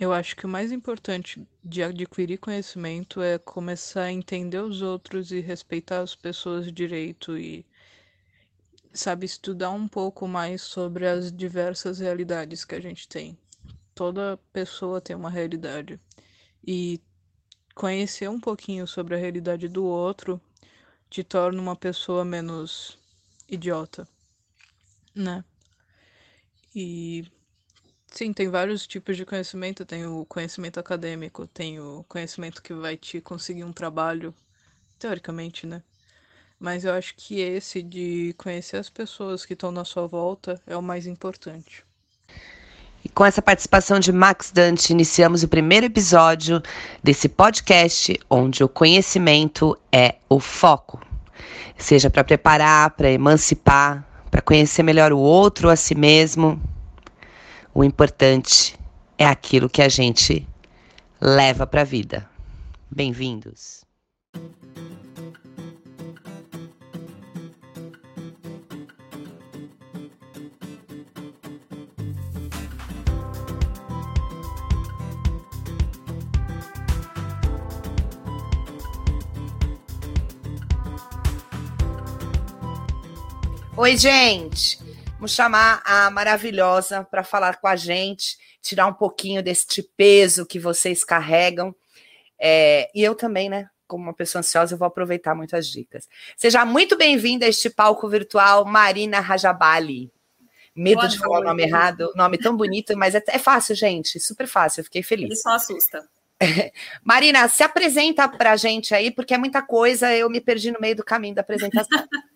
Eu acho que o mais importante de adquirir conhecimento é começar a entender os outros e respeitar as pessoas direito e sabe estudar um pouco mais sobre as diversas realidades que a gente tem. Toda pessoa tem uma realidade e conhecer um pouquinho sobre a realidade do outro te torna uma pessoa menos idiota, né? E sim, tem vários tipos de conhecimento. Tem o conhecimento acadêmico, tem o conhecimento que vai te conseguir um trabalho, teoricamente, né? Mas eu acho que esse de conhecer as pessoas que estão na sua volta é o mais importante. E com essa participação de Max Dante, iniciamos o primeiro episódio desse podcast onde o conhecimento é o foco. Seja para preparar, para emancipar, para conhecer melhor o outro, a si mesmo. O importante é aquilo que a gente leva para a vida. Bem-vindos. Oi, gente. Vamos chamar a maravilhosa para falar com a gente, tirar um pouquinho deste peso que vocês carregam. É, e eu também, né? Como uma pessoa ansiosa, eu vou aproveitar muitas dicas. Seja muito bem-vinda a este palco virtual, Marina Rajabali. Medo Boa de noite. falar o nome errado, nome tão bonito, mas é, é fácil, gente, super fácil, eu fiquei feliz. Ele só assusta. Marina, se apresenta para a gente aí, porque é muita coisa, eu me perdi no meio do caminho da apresentação.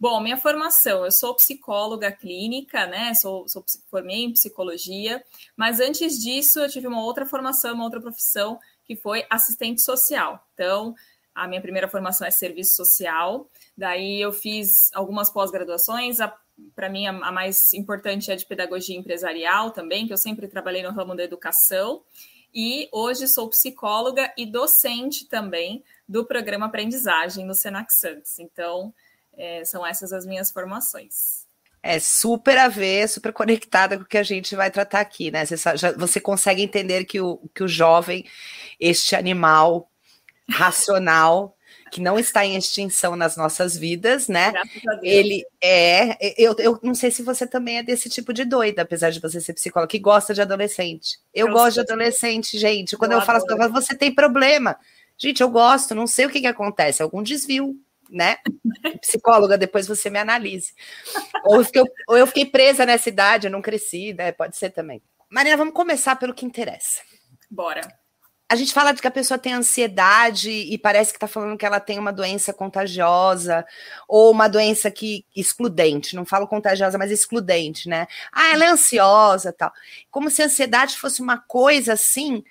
Bom, minha formação, eu sou psicóloga clínica, né? Sou, sou formei em psicologia, mas antes disso eu tive uma outra formação, uma outra profissão, que foi assistente social. Então, a minha primeira formação é serviço social, daí eu fiz algumas pós-graduações, para mim a, a mais importante é de pedagogia empresarial também, que eu sempre trabalhei no ramo da educação e hoje sou psicóloga e docente também do programa Aprendizagem no Senac Santos. Então, é, são essas as minhas formações. É super a ver, super conectada com o que a gente vai tratar aqui, né? Você, já, você consegue entender que o, que o jovem, este animal racional, que não está em extinção nas nossas vidas, né? Ele é. Eu, eu não sei se você também é desse tipo de doida, apesar de você ser psicóloga, que gosta de adolescente. Eu, eu gosto de adolescente, gente. Quando eu, eu falo você tem problema. Gente, eu gosto, não sei o que, que acontece, algum desvio, né? Psicóloga, depois você me analise. Ou eu, fiquei, ou eu fiquei presa nessa idade, eu não cresci, né? Pode ser também. Marina, vamos começar pelo que interessa. Bora a gente fala de que a pessoa tem ansiedade e parece que está falando que ela tem uma doença contagiosa ou uma doença que excludente, não falo contagiosa, mas excludente, né? Ah, ela é ansiosa, tal. Como se a ansiedade fosse uma coisa assim,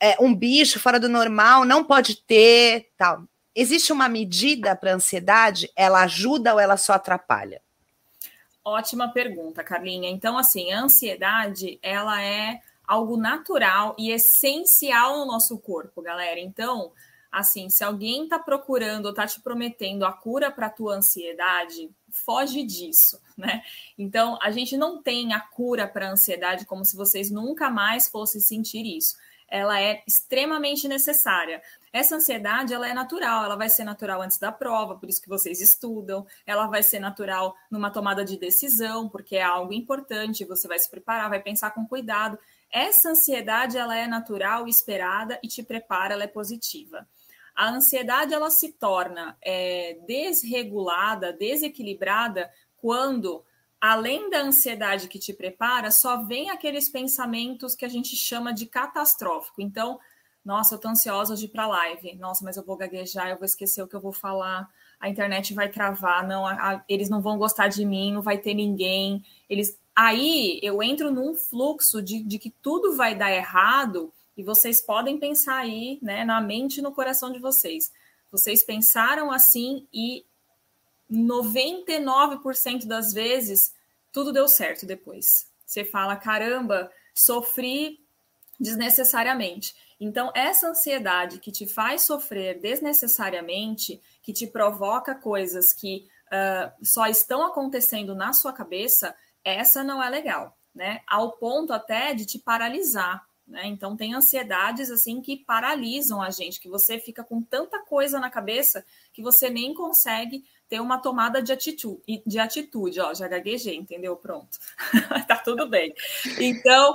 é, um bicho fora do normal, não pode ter, tal. Existe uma medida para a ansiedade? Ela ajuda ou ela só atrapalha? Ótima pergunta, Carlinha. Então, assim, a ansiedade, ela é algo natural e essencial no nosso corpo, galera. Então, assim, se alguém está procurando ou está te prometendo a cura para tua ansiedade, foge disso, né? Então, a gente não tem a cura para ansiedade como se vocês nunca mais fossem sentir isso. Ela é extremamente necessária. Essa ansiedade, ela é natural, ela vai ser natural antes da prova, por isso que vocês estudam, ela vai ser natural numa tomada de decisão, porque é algo importante, você vai se preparar, vai pensar com cuidado. Essa ansiedade ela é natural, esperada e te prepara, ela é positiva. A ansiedade ela se torna é, desregulada, desequilibrada quando, além da ansiedade que te prepara, só vem aqueles pensamentos que a gente chama de catastrófico. Então, nossa, eu tô ansiosa de ir para live. Nossa, mas eu vou gaguejar, eu vou esquecer o que eu vou falar. A internet vai travar, não, a, a, eles não vão gostar de mim, não vai ter ninguém. Eles aí eu entro num fluxo de, de que tudo vai dar errado e vocês podem pensar aí, né, na mente e no coração de vocês. Vocês pensaram assim e 99% das vezes tudo deu certo depois. Você fala, caramba, sofri desnecessariamente. Então, essa ansiedade que te faz sofrer desnecessariamente, que te provoca coisas que uh, só estão acontecendo na sua cabeça, essa não é legal, né? Ao ponto até de te paralisar. né? Então tem ansiedades assim que paralisam a gente, que você fica com tanta coisa na cabeça que você nem consegue ter uma tomada de atitude, de atitude, ó, já gaguejei, entendeu? Pronto. tá tudo bem. Então,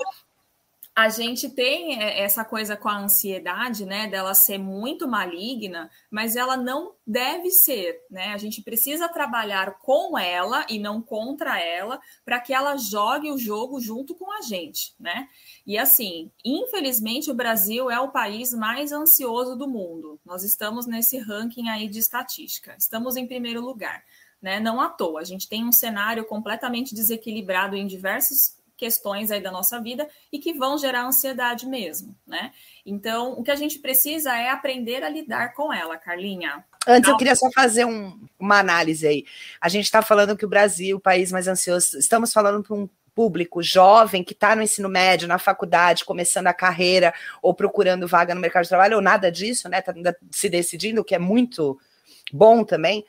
a gente tem é, essa coisa com a ansiedade, né, dela ser muito maligna, mas ela não deve ser, né? A gente precisa trabalhar com ela e não contra ela, para que ela jogue o jogo junto com a gente, né? E assim, infelizmente o Brasil é o país mais ansioso do mundo. Nós estamos nesse ranking aí de estatística. Estamos em primeiro lugar, né? Não à toa. A gente tem um cenário completamente desequilibrado em diversos questões aí da nossa vida e que vão gerar ansiedade mesmo, né? Então, o que a gente precisa é aprender a lidar com ela, Carlinha. Antes, eu queria só fazer um, uma análise aí. A gente está falando que o Brasil, o país mais ansioso, estamos falando para um público jovem que está no ensino médio, na faculdade, começando a carreira ou procurando vaga no mercado de trabalho, ou nada disso, né? Está se decidindo, o que é muito bom também.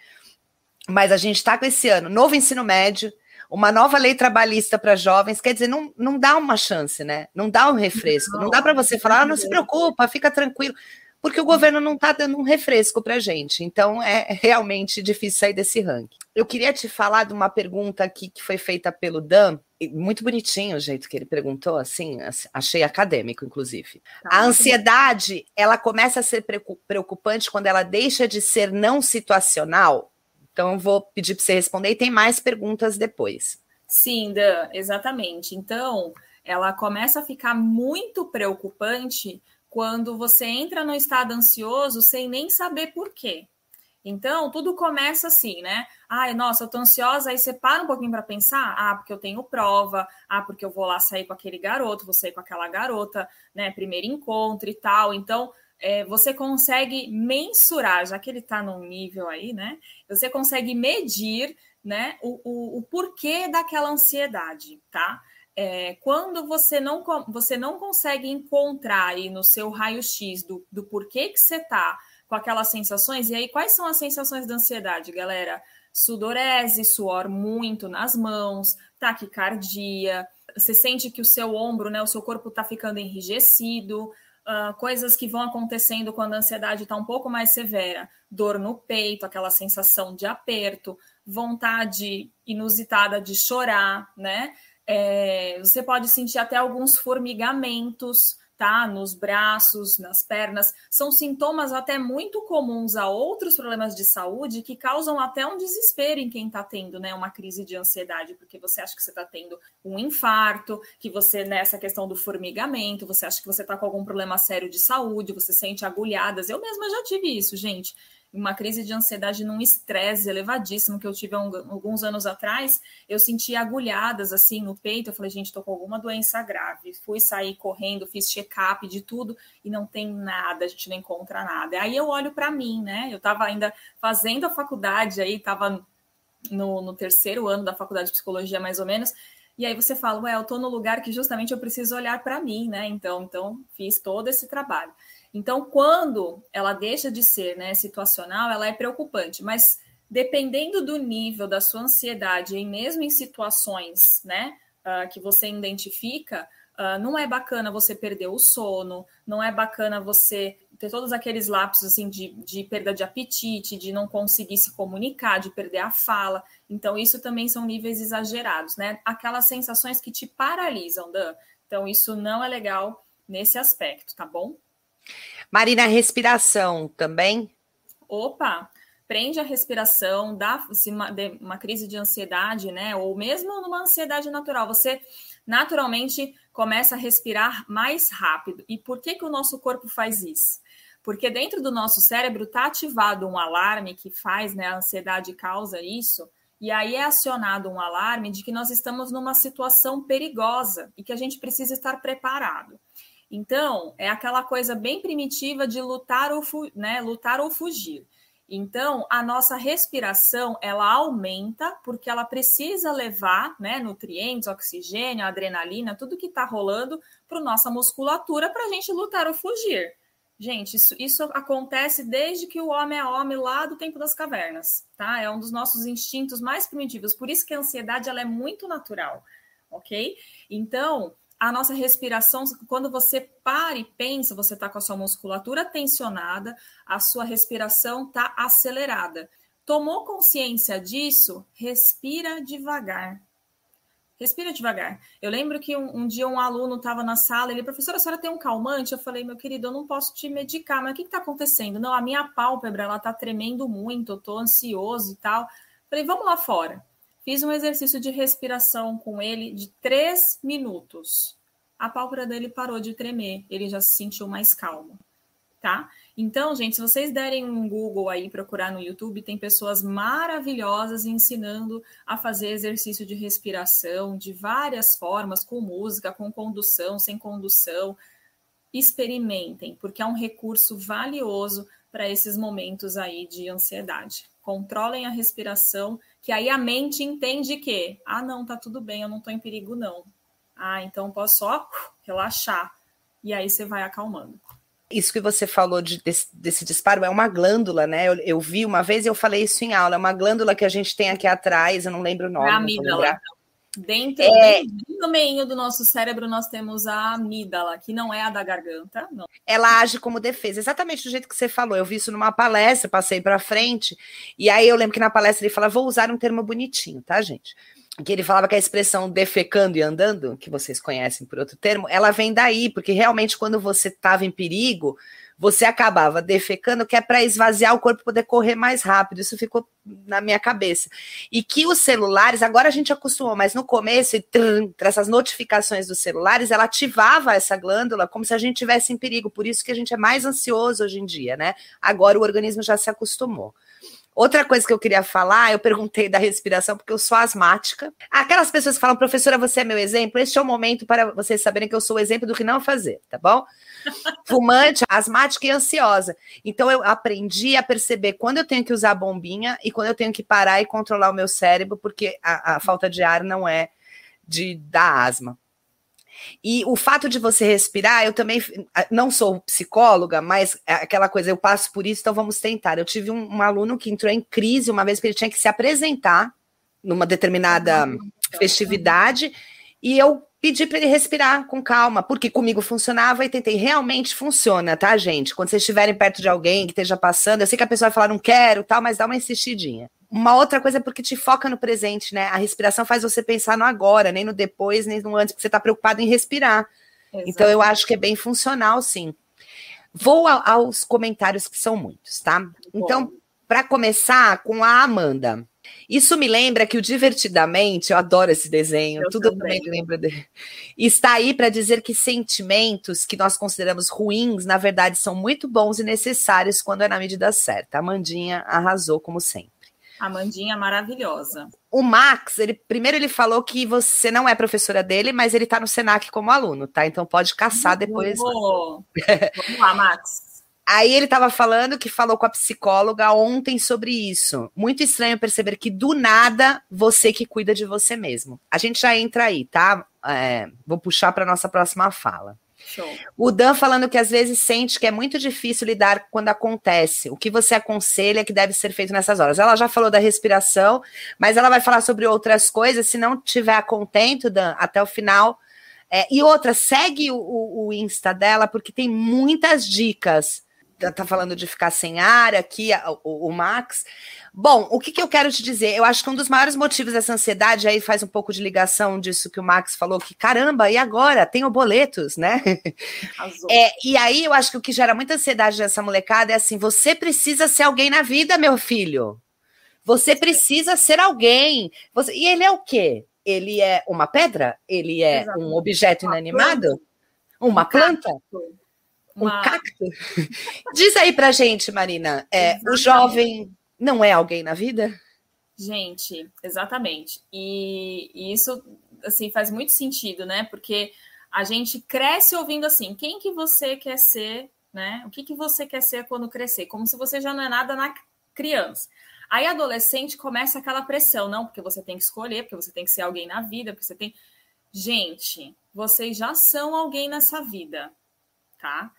Mas a gente está com esse ano, novo ensino médio, uma nova lei trabalhista para jovens, quer dizer, não, não dá uma chance, né? Não dá um refresco. Não, não dá para você falar, ah, não se preocupa, fica tranquilo, porque o governo não está dando um refresco para gente. Então é realmente difícil sair desse ranking. Eu queria te falar de uma pergunta aqui que foi feita pelo Dan, muito bonitinho o jeito que ele perguntou, assim, achei acadêmico, inclusive. Tá. A ansiedade, ela começa a ser preocupante quando ela deixa de ser não situacional então, eu vou pedir para você responder e tem mais perguntas depois. Sim, Dan, exatamente. Então, ela começa a ficar muito preocupante quando você entra no estado ansioso sem nem saber por quê. Então, tudo começa assim, né? Ai, nossa, eu tô ansiosa, aí você para um pouquinho para pensar, ah, porque eu tenho prova, ah, porque eu vou lá sair com aquele garoto, vou sair com aquela garota, né, primeiro encontro e tal. Então, é, você consegue mensurar, já que ele está num nível aí, né? Você consegue medir né, o, o, o porquê daquela ansiedade, tá? É, quando você não, você não consegue encontrar aí no seu raio-x do, do porquê que você tá com aquelas sensações, e aí quais são as sensações da ansiedade, galera? Sudorese, suor muito nas mãos, taquicardia, você sente que o seu ombro, né, o seu corpo está ficando enrijecido, uh, coisas que vão acontecendo quando a ansiedade está um pouco mais severa, dor no peito, aquela sensação de aperto, vontade inusitada de chorar, né? É, você pode sentir até alguns formigamentos, tá? Nos braços, nas pernas. São sintomas até muito comuns a outros problemas de saúde que causam até um desespero em quem está tendo, né? Uma crise de ansiedade, porque você acha que você está tendo um infarto, que você, nessa questão do formigamento, você acha que você está com algum problema sério de saúde, você sente agulhadas. Eu mesma já tive isso, gente uma crise de ansiedade num estresse elevadíssimo que eu tive alguns anos atrás, eu senti agulhadas assim no peito. Eu falei, gente, tô com alguma doença grave. Fui sair correndo, fiz check-up de tudo e não tem nada, a gente não encontra nada. Aí eu olho para mim, né? Eu estava ainda fazendo a faculdade aí, estava no, no terceiro ano da faculdade de psicologia, mais ou menos. E aí você fala, ué, eu tô no lugar que justamente eu preciso olhar para mim, né? Então, então fiz todo esse trabalho. Então, quando ela deixa de ser né, situacional, ela é preocupante, mas dependendo do nível da sua ansiedade, e mesmo em situações né, uh, que você identifica, uh, não é bacana você perder o sono, não é bacana você ter todos aqueles lapsos assim, de, de perda de apetite, de não conseguir se comunicar, de perder a fala. Então, isso também são níveis exagerados, né? Aquelas sensações que te paralisam, Dan. Então, isso não é legal nesse aspecto, tá bom? Marina, respiração também? Opa, prende a respiração, dá uma, uma crise de ansiedade, né? Ou mesmo numa ansiedade natural, você naturalmente começa a respirar mais rápido. E por que, que o nosso corpo faz isso? Porque dentro do nosso cérebro está ativado um alarme que faz, né? A ansiedade causa isso. E aí é acionado um alarme de que nós estamos numa situação perigosa e que a gente precisa estar preparado. Então, é aquela coisa bem primitiva de lutar ou, né, lutar ou fugir. Então, a nossa respiração, ela aumenta porque ela precisa levar né, nutrientes, oxigênio, adrenalina, tudo que está rolando para nossa musculatura para a gente lutar ou fugir. Gente, isso, isso acontece desde que o homem é homem lá do tempo das cavernas, tá? É um dos nossos instintos mais primitivos. Por isso que a ansiedade ela é muito natural, ok? Então, a nossa respiração, quando você para e pensa, você está com a sua musculatura tensionada, a sua respiração está acelerada. Tomou consciência disso? Respira devagar. Respira devagar. Eu lembro que um, um dia um aluno estava na sala, ele, professora, a senhora tem um calmante? Eu falei, meu querido, eu não posso te medicar, mas o que está acontecendo? Não, a minha pálpebra, ela está tremendo muito, eu estou ansioso e tal. Falei, vamos lá fora. Fiz um exercício de respiração com ele de três minutos. A pálpebra dele parou de tremer, ele já se sentiu mais calmo, tá? Então, gente, se vocês derem um Google aí, procurar no YouTube, tem pessoas maravilhosas ensinando a fazer exercício de respiração de várias formas, com música, com condução, sem condução. Experimentem, porque é um recurso valioso para esses momentos aí de ansiedade. Controlem a respiração que aí a mente entende que, ah, não, tá tudo bem, eu não tô em perigo, não. Ah, então posso só relaxar. E aí você vai acalmando. Isso que você falou de, desse, desse, disparo é uma glândula, né? Eu, eu, vi uma vez e eu falei isso em aula. É uma glândula que a gente tem aqui atrás, eu não lembro o nome. É a amígdala. Dentro, é... no meio do nosso cérebro, nós temos a amígdala, que não é a da garganta. Não. Ela age como defesa, exatamente do jeito que você falou. Eu vi isso numa palestra, passei para frente, e aí eu lembro que na palestra ele fala: vou usar um termo bonitinho, tá, gente? Que ele falava que a expressão defecando e andando, que vocês conhecem por outro termo, ela vem daí, porque realmente quando você estava em perigo, você acabava defecando, que é para esvaziar o corpo poder correr mais rápido. Isso ficou na minha cabeça. E que os celulares, agora a gente acostumou, mas no começo, e essas notificações dos celulares, ela ativava essa glândula como se a gente tivesse em perigo. Por isso que a gente é mais ansioso hoje em dia, né? Agora o organismo já se acostumou. Outra coisa que eu queria falar, eu perguntei da respiração, porque eu sou asmática. Aquelas pessoas que falam, professora, você é meu exemplo, este é o momento para vocês saberem que eu sou o exemplo do que não fazer, tá bom? Fumante, asmática e ansiosa. Então eu aprendi a perceber quando eu tenho que usar a bombinha e quando eu tenho que parar e controlar o meu cérebro, porque a, a falta de ar não é de da asma. E o fato de você respirar, eu também não sou psicóloga, mas é aquela coisa, eu passo por isso, então vamos tentar. Eu tive um, um aluno que entrou em crise uma vez porque ele tinha que se apresentar numa determinada festividade e eu pedi para ele respirar com calma, porque comigo funcionava e tentei. Realmente funciona, tá, gente? Quando vocês estiverem perto de alguém que esteja passando, eu sei que a pessoa vai falar não quero, tal, mas dá uma insistidinha. Uma outra coisa é porque te foca no presente, né? A respiração faz você pensar no agora, nem no depois, nem no antes, porque você está preocupado em respirar. Exato. Então eu acho que é bem funcional, sim. Vou aos comentários que são muitos, tá? Então, para começar com a Amanda. Isso me lembra que o Divertidamente, eu adoro esse desenho, eu tudo também. me lembra dele. Está aí para dizer que sentimentos que nós consideramos ruins, na verdade, são muito bons e necessários quando é na medida certa. A Amandinha arrasou, como sempre. Amandinha maravilhosa. O Max, ele primeiro ele falou que você não é professora dele, mas ele está no Senac como aluno, tá? Então pode caçar depois. Vamos lá, Max. Aí ele estava falando que falou com a psicóloga ontem sobre isso. Muito estranho perceber que do nada você que cuida de você mesmo. A gente já entra aí, tá? É, vou puxar para nossa próxima fala. Show. O Dan falando que às vezes sente que é muito difícil lidar quando acontece. O que você aconselha que deve ser feito nessas horas? Ela já falou da respiração, mas ela vai falar sobre outras coisas. Se não tiver contento, Dan, até o final. É, e outra, segue o, o, o Insta dela, porque tem muitas dicas Tá, tá falando de ficar sem ar aqui, o, o Max. Bom, o que, que, eu quero te dizer? Eu acho que um dos maiores motivos dessa ansiedade aí faz um pouco de ligação disso que o Max falou, que caramba, e agora? Tenho boletos, né? É, e aí eu acho que o que gera muita ansiedade nessa molecada é assim: você precisa ser alguém na vida, meu filho. Você precisa ser alguém. Você... E ele é o quê? Ele é uma pedra? Ele é Exato. um objeto uma inanimado? Planta. Uma planta? Uma... Um cacto? Diz aí pra gente, Marina, é, o jovem não é alguém na vida? Gente, exatamente. E, e, isso assim faz muito sentido, né? Porque a gente cresce ouvindo assim, quem que você quer ser, né? O que, que você quer ser quando crescer? Como se você já não é nada na criança. Aí adolescente começa aquela pressão, não, porque você tem que escolher, porque você tem que ser alguém na vida, porque você tem. Gente, vocês já são alguém nessa vida, tá?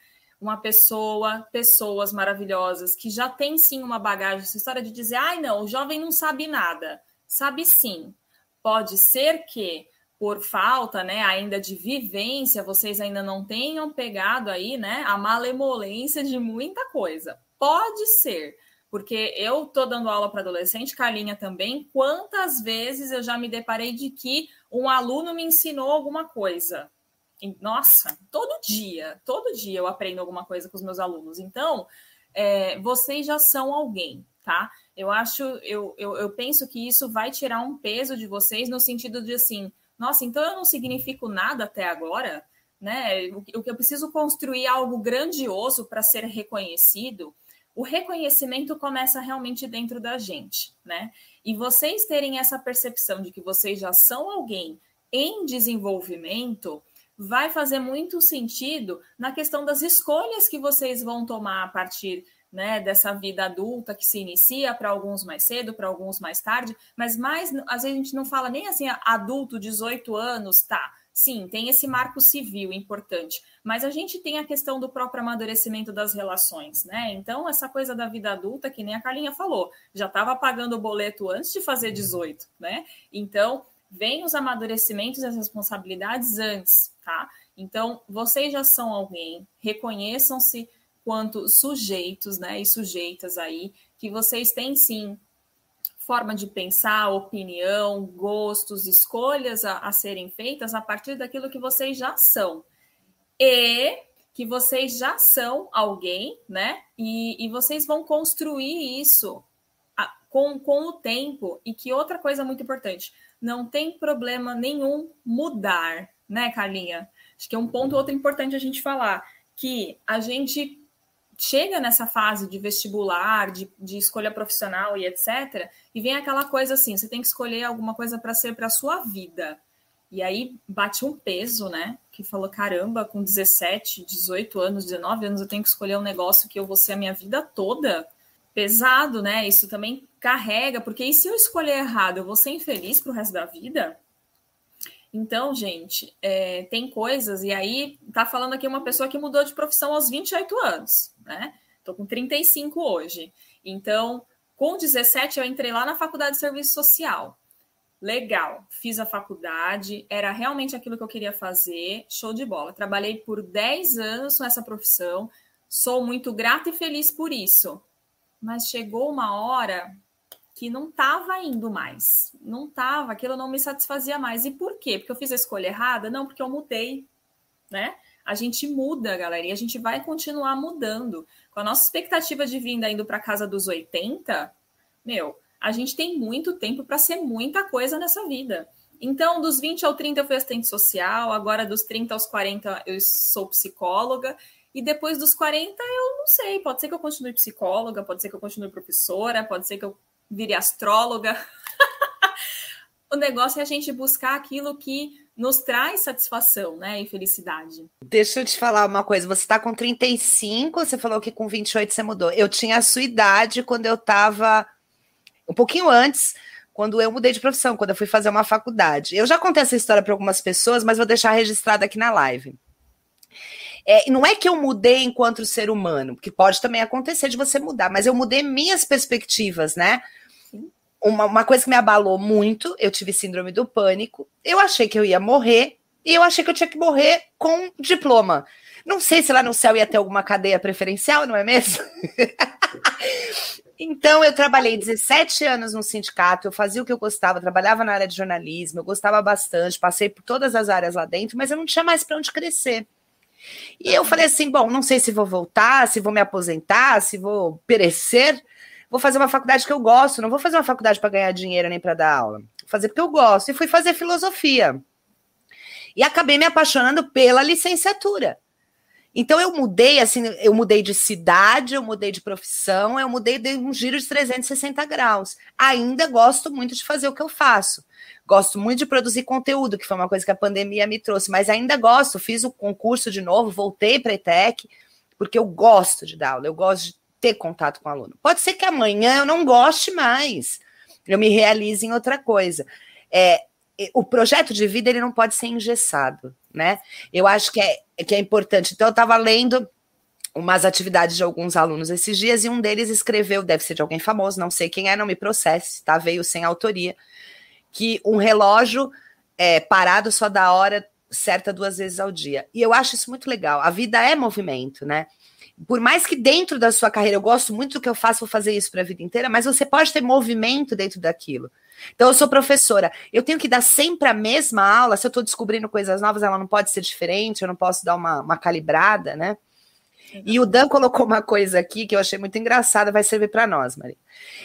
Uma pessoa, pessoas maravilhosas que já tem sim uma bagagem, essa história de dizer, ai não, o jovem não sabe nada. Sabe sim. Pode ser que por falta, né, ainda de vivência, vocês ainda não tenham pegado aí, né, a malemolência de muita coisa. Pode ser, porque eu tô dando aula para adolescente, Carlinha também. Quantas vezes eu já me deparei de que um aluno me ensinou alguma coisa? Nossa, todo dia, todo dia eu aprendo alguma coisa com os meus alunos. Então, é, vocês já são alguém, tá? Eu acho, eu, eu, eu penso que isso vai tirar um peso de vocês no sentido de assim, nossa, então eu não significo nada até agora, né? O que eu preciso construir algo grandioso para ser reconhecido. O reconhecimento começa realmente dentro da gente, né? E vocês terem essa percepção de que vocês já são alguém em desenvolvimento vai fazer muito sentido na questão das escolhas que vocês vão tomar a partir né, dessa vida adulta que se inicia para alguns mais cedo, para alguns mais tarde, mas mais às vezes a gente não fala nem assim adulto, 18 anos, tá? Sim, tem esse marco civil importante, mas a gente tem a questão do próprio amadurecimento das relações, né? Então, essa coisa da vida adulta, que nem a Carlinha falou, já estava pagando o boleto antes de fazer 18, né? Então, vem os amadurecimentos e as responsabilidades antes, tá? Então, vocês já são alguém, reconheçam-se quanto sujeitos, né, e sujeitas aí, que vocês têm sim forma de pensar, opinião, gostos, escolhas a, a serem feitas a partir daquilo que vocês já são. E que vocês já são alguém, né? E, e vocês vão construir isso a, com, com o tempo. E que outra coisa muito importante, não tem problema nenhum mudar, né, Carlinha? Acho que é um ponto outro importante a gente falar, que a gente chega nessa fase de vestibular, de, de escolha profissional e etc., e vem aquela coisa assim: você tem que escolher alguma coisa para ser para a sua vida. E aí bate um peso, né? Que falou: caramba, com 17, 18 anos, 19 anos, eu tenho que escolher um negócio que eu vou ser a minha vida toda. Pesado, né? Isso também carrega, porque e se eu escolher errado, eu vou ser infeliz para o resto da vida? Então, gente, é, tem coisas, e aí tá falando aqui uma pessoa que mudou de profissão aos 28 anos, né? Tô com 35 hoje. Então, com 17 eu entrei lá na faculdade de serviço social. Legal, fiz a faculdade, era realmente aquilo que eu queria fazer, show de bola. Trabalhei por 10 anos com essa profissão, sou muito grata e feliz por isso. Mas chegou uma hora que não estava indo mais. Não estava, aquilo não me satisfazia mais. E por quê? Porque eu fiz a escolha errada? Não, porque eu mudei, né? A gente muda, galera, e a gente vai continuar mudando. Com a nossa expectativa de vinda indo para casa dos 80, meu, a gente tem muito tempo para ser muita coisa nessa vida. Então, dos 20 ao 30 eu fui assistente social, agora dos 30 aos 40 eu sou psicóloga, e depois dos 40 eu não sei, pode ser que eu continue psicóloga, pode ser que eu continue professora, pode ser que eu vire astróloga. o negócio é a gente buscar aquilo que nos traz satisfação, né, e felicidade. Deixa eu te falar uma coisa, você está com 35, você falou que com 28 você mudou. Eu tinha a sua idade quando eu estava um pouquinho antes, quando eu mudei de profissão, quando eu fui fazer uma faculdade. Eu já contei essa história para algumas pessoas, mas vou deixar registrada aqui na live. É, não é que eu mudei enquanto ser humano, porque pode também acontecer de você mudar, mas eu mudei minhas perspectivas, né? Uma, uma coisa que me abalou muito, eu tive síndrome do pânico, eu achei que eu ia morrer, e eu achei que eu tinha que morrer com diploma. Não sei se lá no céu ia ter alguma cadeia preferencial, não é mesmo? então, eu trabalhei 17 anos no sindicato, eu fazia o que eu gostava, trabalhava na área de jornalismo, eu gostava bastante, passei por todas as áreas lá dentro, mas eu não tinha mais para onde crescer. E eu falei assim: bom, não sei se vou voltar, se vou me aposentar, se vou perecer, vou fazer uma faculdade que eu gosto, não vou fazer uma faculdade para ganhar dinheiro nem para dar aula. Vou fazer porque eu gosto. E fui fazer filosofia. E acabei me apaixonando pela licenciatura. Então eu mudei, assim, eu mudei de cidade, eu mudei de profissão, eu mudei de um giro de 360 graus. Ainda gosto muito de fazer o que eu faço. Gosto muito de produzir conteúdo, que foi uma coisa que a pandemia me trouxe, mas ainda gosto, fiz o concurso de novo, voltei para a ETEC, porque eu gosto de dar aula, eu gosto de ter contato com o aluno. Pode ser que amanhã eu não goste mais, eu me realize em outra coisa. É, o projeto de vida ele não pode ser engessado, né? Eu acho que é, que é importante. Então, eu estava lendo umas atividades de alguns alunos esses dias e um deles escreveu, deve ser de alguém famoso, não sei quem é, não me processe, tá? Veio sem autoria, que um relógio é, parado só da hora certa duas vezes ao dia. E eu acho isso muito legal. A vida é movimento, né? Por mais que dentro da sua carreira eu gosto muito do que eu faço, vou fazer isso para a vida inteira, mas você pode ter movimento dentro daquilo. Então, eu sou professora, eu tenho que dar sempre a mesma aula. Se eu estou descobrindo coisas novas, ela não pode ser diferente, eu não posso dar uma, uma calibrada, né? E o Dan colocou uma coisa aqui que eu achei muito engraçada, vai servir para nós, Maria.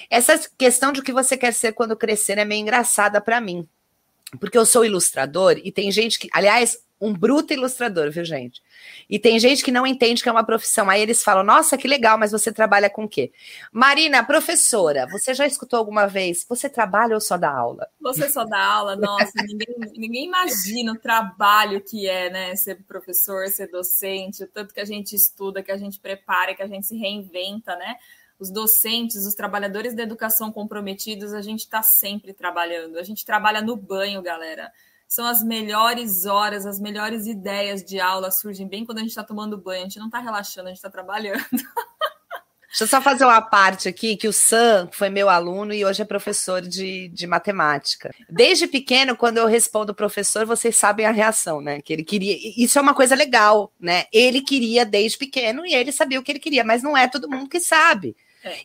Essa questão de o que você quer ser quando crescer é meio engraçada para mim. Porque eu sou ilustrador e tem gente que, aliás, um bruto ilustrador, viu, gente? E tem gente que não entende que é uma profissão. Aí eles falam: Nossa, que legal, mas você trabalha com o quê? Marina, professora, você já escutou alguma vez? Você trabalha ou só dá aula? Você só dá aula? Nossa, ninguém, ninguém imagina o trabalho que é, né? Ser professor, ser docente, o tanto que a gente estuda, que a gente prepara, que a gente se reinventa, né? Os docentes, os trabalhadores da educação comprometidos, a gente está sempre trabalhando. A gente trabalha no banho, galera são as melhores horas, as melhores ideias de aula surgem bem quando a gente está tomando banho. A gente não está relaxando, a gente está trabalhando. Deixa eu só fazer uma parte aqui, que o Sam foi meu aluno e hoje é professor de, de matemática. Desde pequeno, quando eu respondo professor, vocês sabem a reação, né? Que ele queria. Isso é uma coisa legal, né? Ele queria desde pequeno e ele sabia o que ele queria, mas não é todo mundo que sabe.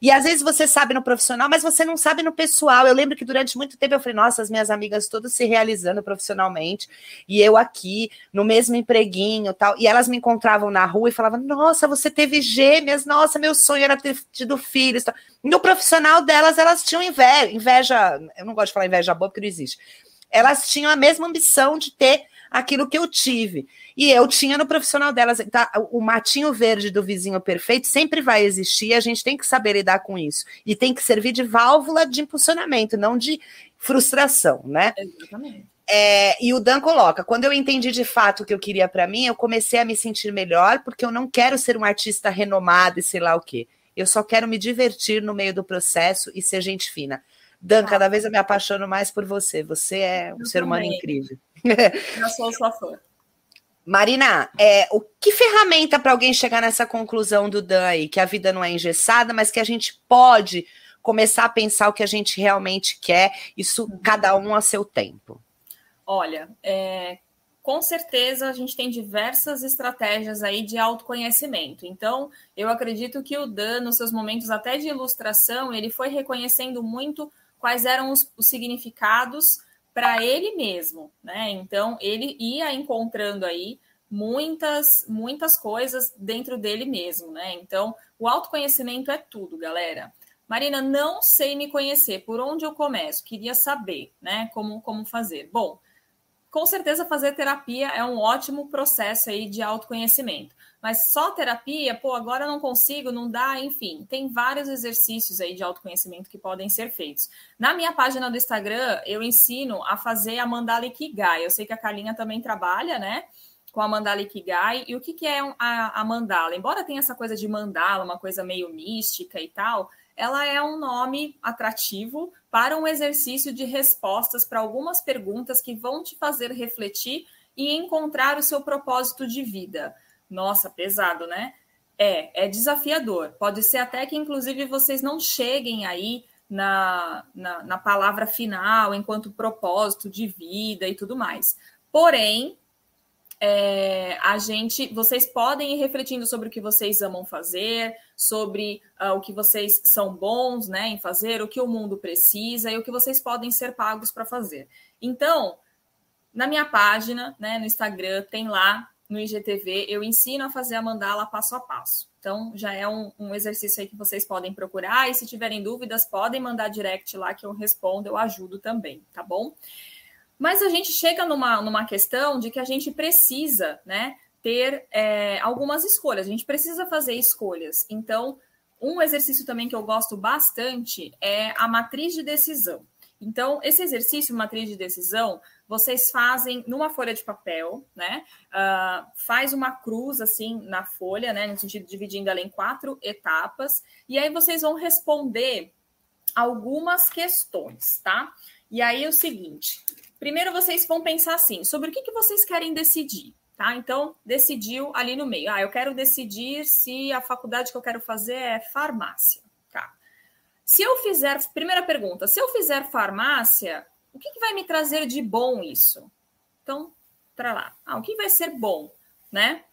E às vezes você sabe no profissional, mas você não sabe no pessoal. Eu lembro que durante muito tempo eu falei, nossa, as minhas amigas todas se realizando profissionalmente, e eu aqui, no mesmo empreguinho tal. E elas me encontravam na rua e falavam, nossa, você teve gêmeas, nossa, meu sonho era ter tido filhos. Tal. No profissional delas, elas tinham inveja, inveja, eu não gosto de falar inveja boa, porque não existe. Elas tinham a mesma ambição de ter aquilo que eu tive. E eu tinha no profissional delas. Tá, o matinho verde do vizinho perfeito sempre vai existir, a gente tem que saber lidar com isso. E tem que servir de válvula de impulsionamento, não de frustração, né? Exatamente. É, e o Dan coloca: quando eu entendi de fato o que eu queria para mim, eu comecei a me sentir melhor, porque eu não quero ser um artista renomado e sei lá o quê. Eu só quero me divertir no meio do processo e ser gente fina. Dan, cada vez eu me apaixono mais por você. Você é um ser humano incrível. Eu sou sua fã. Marina, é, o que ferramenta para alguém chegar nessa conclusão do Dan aí, que a vida não é engessada, mas que a gente pode começar a pensar o que a gente realmente quer, isso uhum. cada um a seu tempo? Olha, é, com certeza a gente tem diversas estratégias aí de autoconhecimento. Então, eu acredito que o Dan, nos seus momentos até de ilustração, ele foi reconhecendo muito quais eram os, os significados para ele mesmo, né? Então ele ia encontrando aí muitas muitas coisas dentro dele mesmo, né? Então o autoconhecimento é tudo, galera. Marina, não sei me conhecer, por onde eu começo? Queria saber, né? Como como fazer? Bom, com certeza fazer terapia é um ótimo processo aí de autoconhecimento. Mas só terapia, pô, agora não consigo, não dá, enfim. Tem vários exercícios aí de autoconhecimento que podem ser feitos. Na minha página do Instagram, eu ensino a fazer a mandala Ikigai. Eu sei que a Carlinha também trabalha, né? Com a mandala Ikigai. E o que, que é a, a mandala? Embora tenha essa coisa de mandala, uma coisa meio mística e tal, ela é um nome atrativo para um exercício de respostas para algumas perguntas que vão te fazer refletir e encontrar o seu propósito de vida. Nossa, pesado, né? É, é desafiador. Pode ser até que, inclusive, vocês não cheguem aí na, na, na palavra final, enquanto propósito de vida e tudo mais. Porém, é, a gente, vocês podem ir refletindo sobre o que vocês amam fazer, sobre uh, o que vocês são bons, né, em fazer, o que o mundo precisa e o que vocês podem ser pagos para fazer. Então, na minha página, né, no Instagram, tem lá no IGTV, eu ensino a fazer a mandala passo a passo. Então, já é um, um, exercício aí que vocês podem procurar. E se tiverem dúvidas, podem mandar direct lá que eu respondo, eu ajudo também, tá bom? Mas a gente chega numa, numa questão de que a gente precisa, né, ter é, algumas escolhas. A gente precisa fazer escolhas. Então, um exercício também que eu gosto bastante é a matriz de decisão. Então, esse exercício, matriz de decisão, vocês fazem numa folha de papel, né? Uh, faz uma cruz assim na folha, né? No sentido dividindo ela em quatro etapas, e aí vocês vão responder algumas questões, tá? E aí é o seguinte: primeiro vocês vão pensar assim, sobre o que, que vocês querem decidir. Tá? Então, decidiu ali no meio. Ah, eu quero decidir se a faculdade que eu quero fazer é farmácia. Se eu fizer, primeira pergunta, se eu fizer farmácia, o que, que vai me trazer de bom isso? Então, para lá. Ah, o que vai ser bom, né?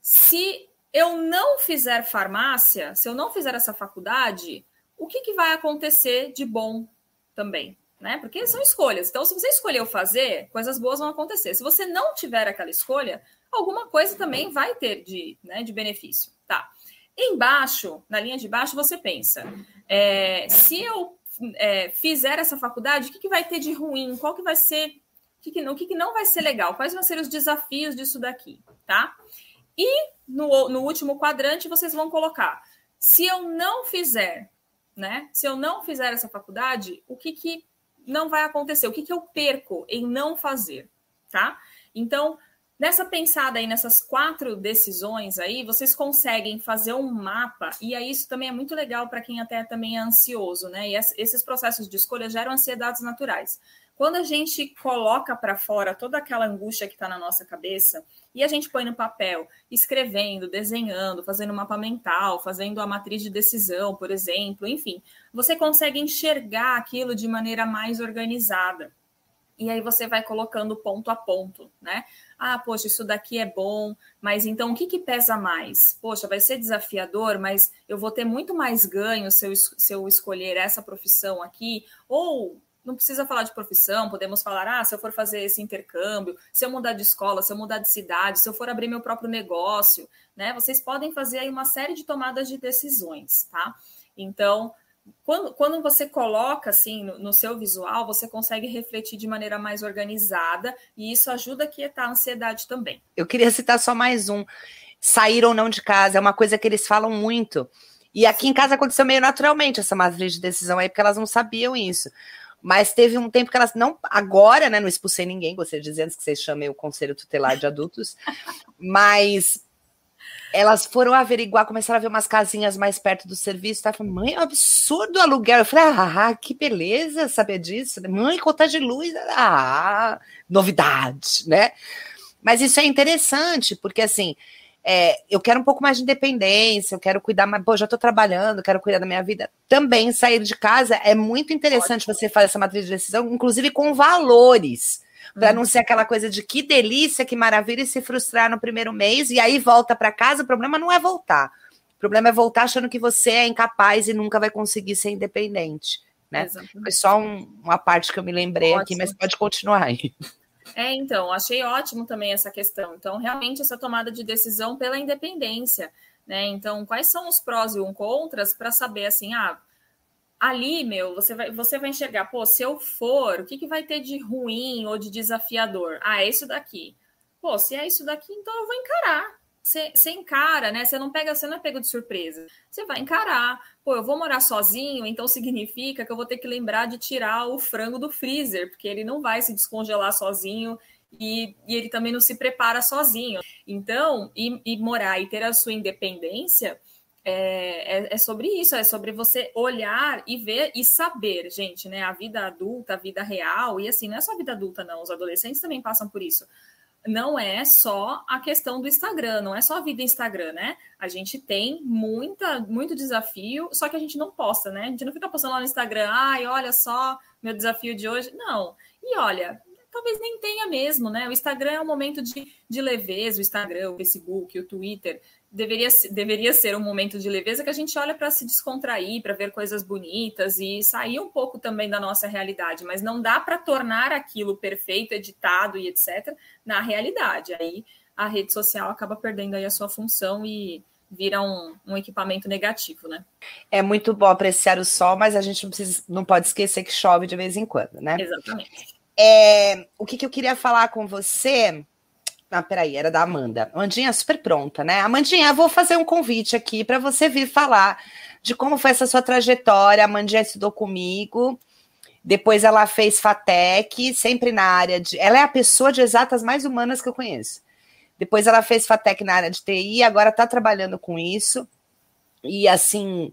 Se eu não fizer farmácia, se eu não fizer essa faculdade, o que, que vai acontecer de bom também? Né? Porque são escolhas. Então, se você escolheu fazer, coisas boas vão acontecer. Se você não tiver aquela escolha, alguma coisa também vai ter de, né, de benefício. Tá. Embaixo, na linha de baixo, você pensa: é, se eu é, fizer essa faculdade, o que, que vai ter de ruim? Qual que vai ser? O que, que, o que, que não vai ser legal? Quais vão ser os desafios disso daqui? Tá? E no, no último quadrante, vocês vão colocar: se eu não fizer, né? Se eu não fizer essa faculdade, o que, que não vai acontecer? O que, que eu perco em não fazer? Tá? Então, Nessa pensada aí, nessas quatro decisões aí, vocês conseguem fazer um mapa, e aí isso também é muito legal para quem até também é ansioso, né? E esses processos de escolha geram ansiedades naturais. Quando a gente coloca para fora toda aquela angústia que está na nossa cabeça e a gente põe no papel, escrevendo, desenhando, fazendo mapa mental, fazendo a matriz de decisão, por exemplo, enfim, você consegue enxergar aquilo de maneira mais organizada. E aí você vai colocando ponto a ponto, né? Ah, poxa, isso daqui é bom, mas então o que, que pesa mais? Poxa, vai ser desafiador, mas eu vou ter muito mais ganho se eu, se eu escolher essa profissão aqui, ou não precisa falar de profissão, podemos falar, ah, se eu for fazer esse intercâmbio, se eu mudar de escola, se eu mudar de cidade, se eu for abrir meu próprio negócio, né? Vocês podem fazer aí uma série de tomadas de decisões, tá? Então, quando, quando você coloca assim no, no, seu visual, você consegue refletir de maneira mais organizada e isso ajuda a quietar a ansiedade também. Eu queria citar só mais um. Sair ou não de casa é uma coisa que eles falam muito. E aqui em casa aconteceu meio naturalmente essa matriz de decisão aí, porque elas não sabiam isso. Mas teve um tempo que elas não. Agora, né? Não expulsei ninguém, gostaria de dizer antes que vocês chamem o Conselho Tutelar de Adultos. mas elas foram averiguar, começaram a ver umas casinhas mais perto do serviço. Tá? Falei, mãe, é um absurdo o aluguel. Eu falei, ah, que beleza saber disso. Mãe, conta de luz, ah, novidade, né? Mas isso é interessante, porque assim, é, eu quero um pouco mais de independência, eu quero cuidar mais, pô, já estou trabalhando, quero cuidar da minha vida. Também sair de casa é muito interessante Ótimo. você fazer essa matriz de decisão, inclusive com valores para não ser aquela coisa de que delícia, que maravilha e se frustrar no primeiro mês e aí volta para casa. O problema não é voltar. O problema é voltar achando que você é incapaz e nunca vai conseguir ser independente. Né? Foi só um, uma parte que eu me lembrei ótimo. aqui, mas pode continuar aí. É, então, achei ótimo também essa questão. Então, realmente, essa tomada de decisão pela independência, né? Então, quais são os prós e os contras para saber assim, ah, ali, meu, você vai, você vai enxergar, pô, se eu for, o que, que vai ter de ruim ou de desafiador? Ah, é isso daqui. Pô, se é isso daqui, então eu vou encarar. Você, encara, né? Você não pega, você não é pego de surpresa. Você vai encarar. Pô, eu vou morar sozinho, então significa que eu vou ter que lembrar de tirar o frango do freezer, porque ele não vai se descongelar sozinho e, e ele também não se prepara sozinho. Então, e, e morar e ter a sua independência é, é, é, sobre isso, é sobre você olhar e ver e saber, gente, né? A vida adulta, a vida real, e assim, não é só a vida adulta, não, os adolescentes também passam por isso. Não é só a questão do Instagram, não é só a vida Instagram, né? A gente tem muita, muito desafio, só que a gente não posta, né? A gente não fica postando lá no Instagram, ai, olha só meu desafio de hoje. Não. E olha, talvez nem tenha mesmo, né? O Instagram é um momento de, de leveza, o Instagram, o Facebook, o Twitter, deveria, deveria ser um momento de leveza que a gente olha para se descontrair, para ver coisas bonitas e sair um pouco também da nossa realidade, mas não dá para tornar aquilo perfeito, editado e etc. na realidade. Aí a rede social acaba perdendo aí a sua função e vira um, um, equipamento negativo, né? É muito bom apreciar o sol, mas a gente não, precisa, não pode esquecer que chove de vez em quando, né? Exatamente. É, o que, que eu queria falar com você ah, peraí, era da Amanda. Amandinha é super pronta, né? Amandinha, vou fazer um convite aqui para você vir falar de como foi essa sua trajetória. A Amandinha estudou comigo, depois ela fez FATEC, sempre na área de. Ela é a pessoa de exatas mais humanas que eu conheço. Depois ela fez FATEC na área de TI, agora está trabalhando com isso. E assim,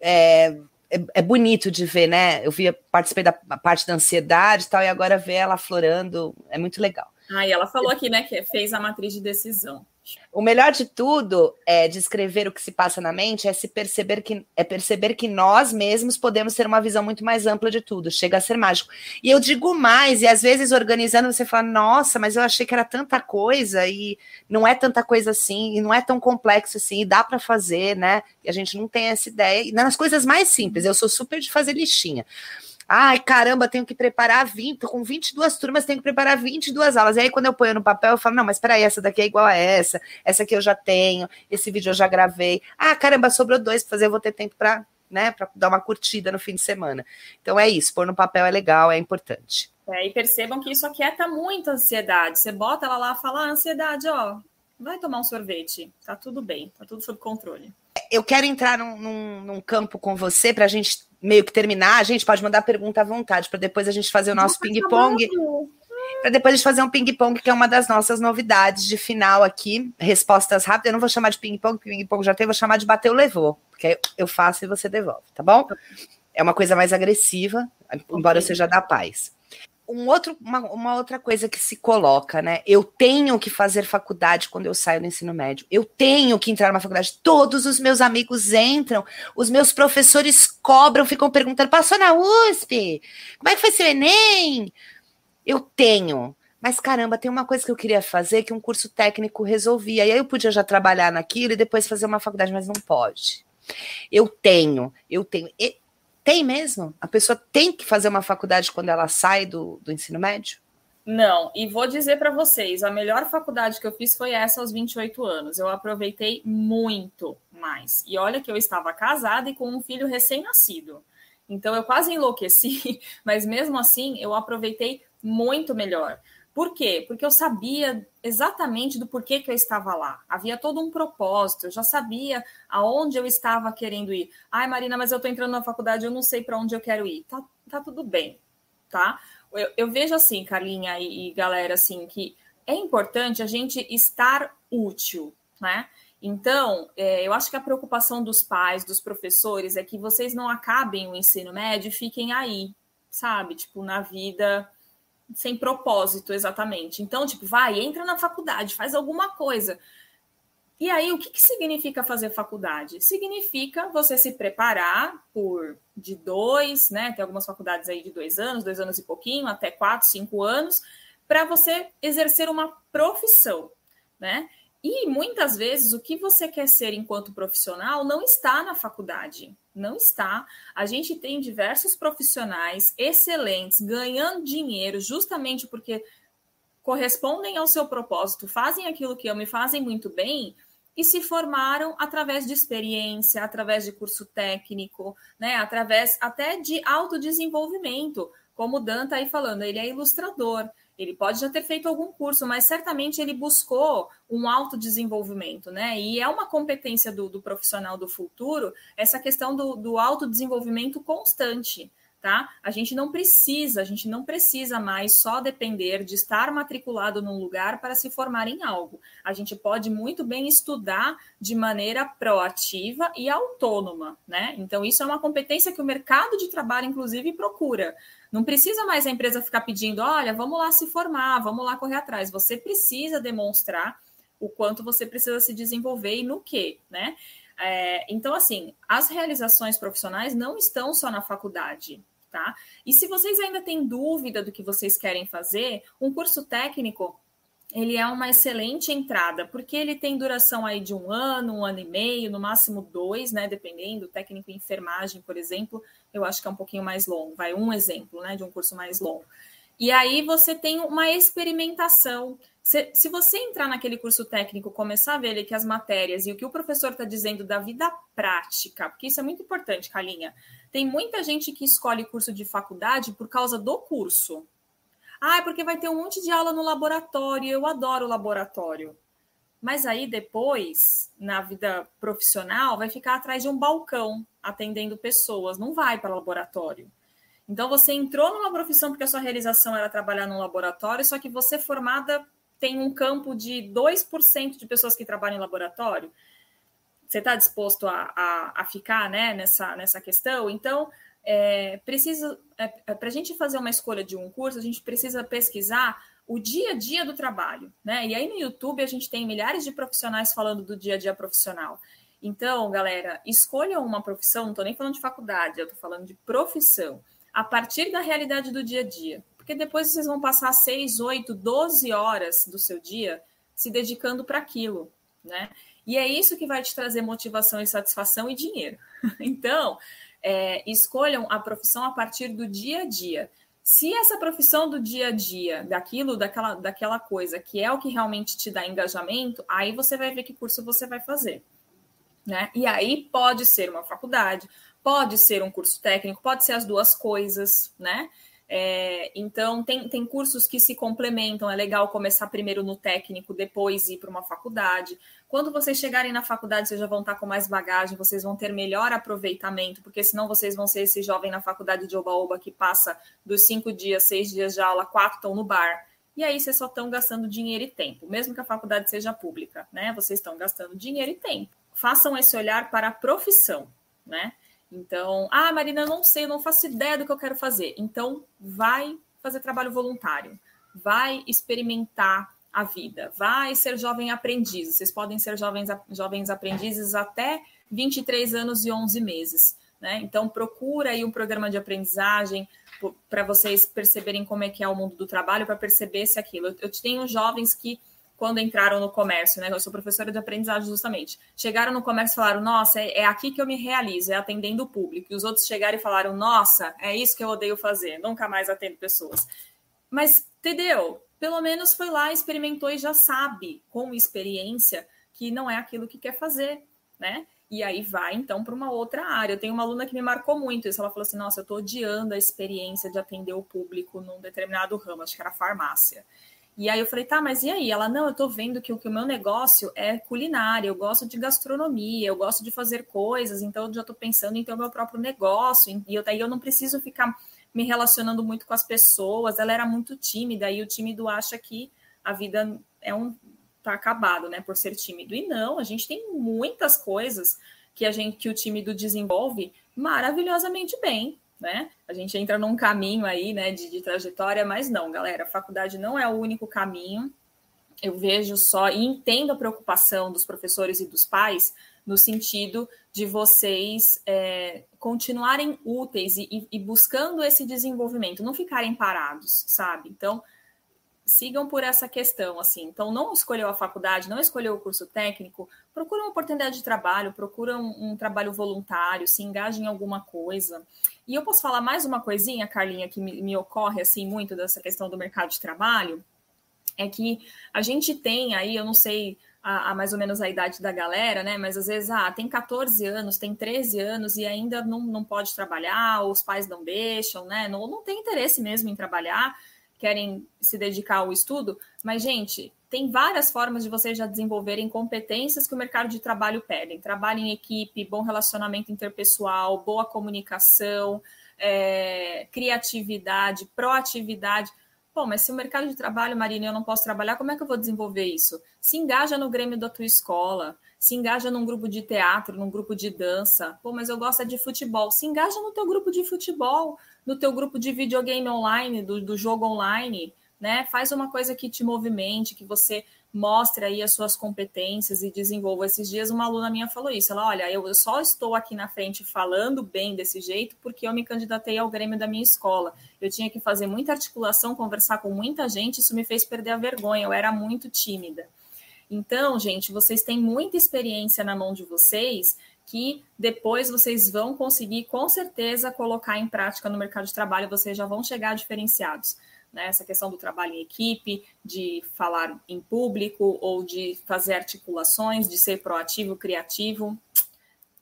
é, é, é, bonito de ver, né? Eu vi, participei da parte da ansiedade e tal, e agora ver ela florando é muito legal. Ah, e ela falou aqui, né, que fez a matriz de decisão. O melhor de tudo é descrever o que se passa na mente, é se perceber que é perceber que nós mesmos podemos ter uma visão muito mais ampla de tudo. Chega a ser mágico. E eu digo mais, e às vezes organizando você fala: "Nossa, mas eu achei que era tanta coisa e não é tanta coisa assim, e não é tão complexo assim, e dá para fazer, né?" E a gente não tem essa ideia. E nas coisas mais simples, eu sou super de fazer listinha. Ai, caramba, tenho que preparar 20, com 22 turmas, tenho que preparar 22 aulas. E aí, quando eu ponho no papel, eu falo, não, mas peraí, essa daqui é igual a essa, essa aqui eu já tenho, esse vídeo eu já gravei. Ah, caramba, sobrou dois para fazer, eu vou ter tempo para né, dar uma curtida no fim de semana. Então é isso, pôr no papel é legal, é importante. É, e percebam que isso aquieta muito a ansiedade. Você bota ela lá e fala, ah, ansiedade, ó, vai tomar um sorvete, tá tudo bem, tá tudo sob controle. Eu quero entrar num, num, num campo com você para a gente meio que terminar, a gente pode mandar pergunta à vontade, para depois a gente fazer o nosso ping-pong. Para depois a gente fazer um ping-pong, que é uma das nossas novidades de final aqui. Respostas rápidas. Eu não vou chamar de ping-pong, ping-pong já tem, vou chamar de bateu, levou. Porque eu faço e você devolve, tá bom? É uma coisa mais agressiva, embora okay. seja da paz um outro, uma, uma, outra coisa que se coloca, né? Eu tenho que fazer faculdade quando eu saio do ensino médio. Eu tenho que entrar numa faculdade. Todos os meus amigos entram, os meus professores cobram, ficam perguntando: passou na USP? Como é que foi seu Enem? Eu tenho. Mas caramba, tem uma coisa que eu queria fazer que um curso técnico resolvia. E aí eu podia já trabalhar naquilo e depois fazer uma faculdade, mas não pode. Eu tenho, eu tenho. E tem mesmo? A pessoa tem que fazer uma faculdade quando ela sai do, do ensino médio? Não, e vou dizer para vocês, a melhor faculdade que eu fiz foi essa aos 28 anos. Eu aproveitei muito mais. E olha que eu estava casada e com um filho recém-nascido. Então eu quase enlouqueci, mas mesmo assim eu aproveitei muito melhor. Por quê? Porque eu sabia exatamente do porquê que eu estava lá. Havia todo um propósito, eu já sabia aonde eu estava querendo ir. Ai, Marina, mas eu estou entrando na faculdade, eu não sei para onde eu quero ir. Tá, tá tudo bem, tá? Eu, eu vejo assim, Carlinha e, e galera, assim, que é importante a gente estar útil, né? Então, é, eu acho que a preocupação dos pais, dos professores, é que vocês não acabem o ensino médio e fiquem aí, sabe? Tipo, na vida sem propósito exatamente. Então, tipo, vai, entra na faculdade, faz alguma coisa. E aí, o que, que significa fazer faculdade? Significa você se preparar por de dois, né? Tem algumas faculdades aí de dois anos, dois anos e pouquinho, até quatro, cinco anos, para você exercer uma profissão, né? E muitas vezes o que você quer ser enquanto profissional não está na faculdade. Não está. A gente tem diversos profissionais excelentes ganhando dinheiro justamente porque correspondem ao seu propósito, fazem aquilo que amam e fazem muito bem e se formaram através de experiência, através de curso técnico, né, através até de autodesenvolvimento, como o Dan está aí falando, ele é ilustrador, ele pode já ter feito algum curso, mas certamente ele buscou um autodesenvolvimento, né? E é uma competência do, do profissional do futuro essa questão do, do autodesenvolvimento constante. Tá? A gente não precisa, a gente não precisa mais só depender de estar matriculado num lugar para se formar em algo. A gente pode muito bem estudar de maneira proativa e autônoma, né? Então, isso é uma competência que o mercado de trabalho, inclusive, procura. Não precisa mais a empresa ficar pedindo, olha, vamos lá se formar, vamos lá correr atrás. Você precisa demonstrar o quanto você precisa se desenvolver e no que, né? É, então, assim, as realizações profissionais não estão só na faculdade, tá? E se vocês ainda têm dúvida do que vocês querem fazer, um curso técnico ele é uma excelente entrada, porque ele tem duração aí de um ano, um ano e meio, no máximo dois, né? Dependendo, técnico em enfermagem, por exemplo, eu acho que é um pouquinho mais longo. Vai um exemplo, né, de um curso mais longo. E aí você tem uma experimentação. Se, se você entrar naquele curso técnico, começar a ver ali que as matérias e o que o professor está dizendo da vida prática, porque isso é muito importante, Calinha. Tem muita gente que escolhe curso de faculdade por causa do curso. Ah, é porque vai ter um monte de aula no laboratório, eu adoro laboratório. Mas aí depois, na vida profissional, vai ficar atrás de um balcão atendendo pessoas, não vai para o laboratório. Então você entrou numa profissão porque a sua realização era trabalhar num laboratório, só que você formada tem um campo de 2% de pessoas que trabalham em laboratório. Você está disposto a, a, a, ficar né, nessa, nessa questão? Então, é, precisa é, é para a gente fazer uma escolha de um curso, a gente precisa pesquisar o dia a dia do trabalho, né? E aí no YouTube a gente tem milhares de profissionais falando do dia a dia profissional. Então, galera, escolham uma profissão, não estou nem falando de faculdade, eu estou falando de profissão, a partir da realidade do dia a dia. Porque depois vocês vão passar 6, 8, 12 horas do seu dia se dedicando para aquilo, né? E é isso que vai te trazer motivação e satisfação e dinheiro. Então, é, escolham a profissão a partir do dia a dia. Se essa profissão do dia a dia, daquilo, daquela, daquela coisa, que é o que realmente te dá engajamento, aí você vai ver que curso você vai fazer. Né? E aí pode ser uma faculdade, pode ser um curso técnico, pode ser as duas coisas, né? É, então, tem, tem cursos que se complementam. É legal começar primeiro no técnico, depois ir para uma faculdade. Quando vocês chegarem na faculdade, vocês já vão estar com mais bagagem, vocês vão ter melhor aproveitamento, porque senão vocês vão ser esse jovem na faculdade de Oba-Oba que passa dos cinco dias, seis dias de aula, quatro estão no bar. E aí vocês só estão gastando dinheiro e tempo, mesmo que a faculdade seja pública, né? Vocês estão gastando dinheiro e tempo. Façam esse olhar para a profissão, né? Então, ah, Marina, eu não sei, eu não faço ideia do que eu quero fazer. Então, vai fazer trabalho voluntário, vai experimentar a vida, vai ser jovem aprendiz. Vocês podem ser jovens, jovens aprendizes até 23 anos e 11 meses. Né? Então, procura aí um programa de aprendizagem para vocês perceberem como é que é o mundo do trabalho, para perceber se aquilo. Eu tenho jovens que quando entraram no comércio, né? Eu sou professora de aprendizagem justamente. Chegaram no comércio e falaram: Nossa, é, é aqui que eu me realizo, é atendendo o público. E os outros chegaram e falaram: Nossa, é isso que eu odeio fazer, nunca mais atendo pessoas. Mas, entendeu? Pelo menos foi lá, experimentou e já sabe, com experiência, que não é aquilo que quer fazer, né? E aí vai então para uma outra área. Eu tenho uma aluna que me marcou muito isso. Ela falou assim: Nossa, eu estou odiando a experiência de atender o público num determinado ramo, acho que era farmácia. E aí eu falei, tá, mas e aí? Ela, não, eu tô vendo que o, que o meu negócio é culinária, eu gosto de gastronomia, eu gosto de fazer coisas, então eu já tô pensando em ter o meu próprio negócio, e eu, daí eu não preciso ficar me relacionando muito com as pessoas. Ela era muito tímida, e o tímido acha que a vida é um tá acabado, né, por ser tímido. E não, a gente tem muitas coisas que a gente que o tímido desenvolve maravilhosamente bem, né? A gente entra num caminho aí, né, de, de trajetória, mas não, galera, a faculdade não é o único caminho. Eu vejo só e entendo a preocupação dos professores e dos pais no sentido de vocês é, continuarem úteis e, e, buscando esse desenvolvimento, não ficarem parados, sabe? Então, sigam por essa questão, assim. Então, não escolheu a faculdade, não escolheu o curso técnico, procura uma oportunidade de trabalho, procura um, um trabalho voluntário, se engaje em alguma coisa. E eu posso falar mais uma coisinha, Carlinha, que me, me ocorre, assim, muito dessa questão do mercado de trabalho, é que a gente tem aí, eu não sei a, a, mais ou menos a idade da galera, né? Mas às vezes, ah, tem 14 anos, tem 13 anos e ainda não, não pode trabalhar, ou os pais não deixam, né? Não, não tem interesse mesmo em trabalhar querem se dedicar ao estudo, mas, gente, tem várias formas de vocês já desenvolverem competências que o mercado de trabalho pede. Trabalho em equipe, bom relacionamento interpessoal, boa comunicação, é, criatividade, proatividade. Bom, mas se o mercado de trabalho, Marina, eu não posso trabalhar, como é que eu vou desenvolver isso? Se engaja no grêmio da tua escola, se engaja num grupo de teatro, num grupo de dança. Pô, mas eu gosto é de futebol. Se engaja no teu grupo de futebol no teu grupo de videogame online, do, do jogo online, né? Faz uma coisa que te movimente, que você mostre aí as suas competências e desenvolva. Esses dias uma aluna minha falou isso, ela, olha, eu só estou aqui na frente falando bem desse jeito porque eu me candidatei ao Grêmio da minha escola. Eu tinha que fazer muita articulação, conversar com muita gente, isso me fez perder a vergonha, eu era muito tímida. Então, gente, vocês têm muita experiência na mão de vocês que depois vocês vão conseguir, com certeza, colocar em prática no mercado de trabalho, vocês já vão chegar diferenciados. Né? Essa questão do trabalho em equipe, de falar em público ou de fazer articulações, de ser proativo, criativo,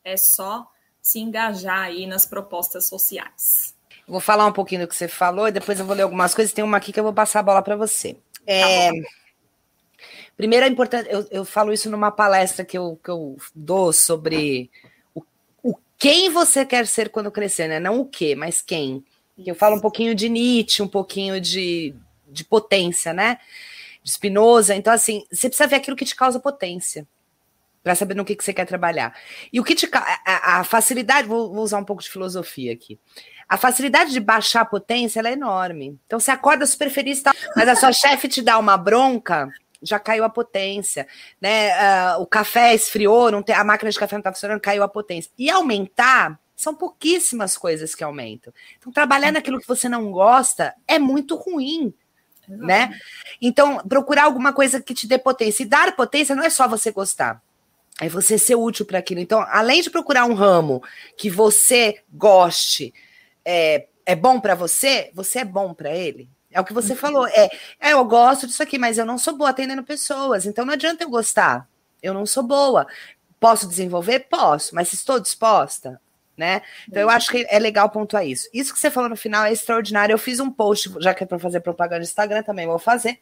é só se engajar aí nas propostas sociais. Vou falar um pouquinho do que você falou e depois eu vou ler algumas coisas. Tem uma aqui que eu vou passar a bola para você. É, tá Primeiro é importante, eu, eu falo isso numa palestra que eu, que eu dou sobre o, o quem você quer ser quando crescer, né? Não o que, mas quem. Eu falo um pouquinho de Nietzsche, um pouquinho de, de potência, né? De Spinoza. Então, assim, você precisa ver aquilo que te causa potência. para saber no que, que você quer trabalhar. E o que te. A, a facilidade, vou, vou, usar um pouco de filosofia aqui. A facilidade de baixar a potência é enorme. Então você acorda super feliz, tá, mas a sua chefe te dá uma bronca, já caiu a potência, né? Uh, o café esfriou, não tem, a máquina de café não está funcionando, caiu a potência. E aumentar são pouquíssimas coisas que aumentam. Então, trabalhar naquilo que você não gosta é muito ruim. Né? Então, procurar alguma coisa que te dê potência. E dar potência não é só você gostar. É você ser útil para aquilo. Então, além de procurar um ramo que você goste, é, é bom para você, você é bom para ele. É o que você uhum. falou. É, é, eu gosto disso aqui, mas eu não sou boa atendendo pessoas. Então, não adianta eu gostar. Eu não sou boa. Posso desenvolver? Posso, mas estou disposta? né? Então eu acho que é legal pontuar isso. Isso que você falou no final é extraordinário. Eu fiz um post, já que é para fazer propaganda no Instagram, também vou fazer.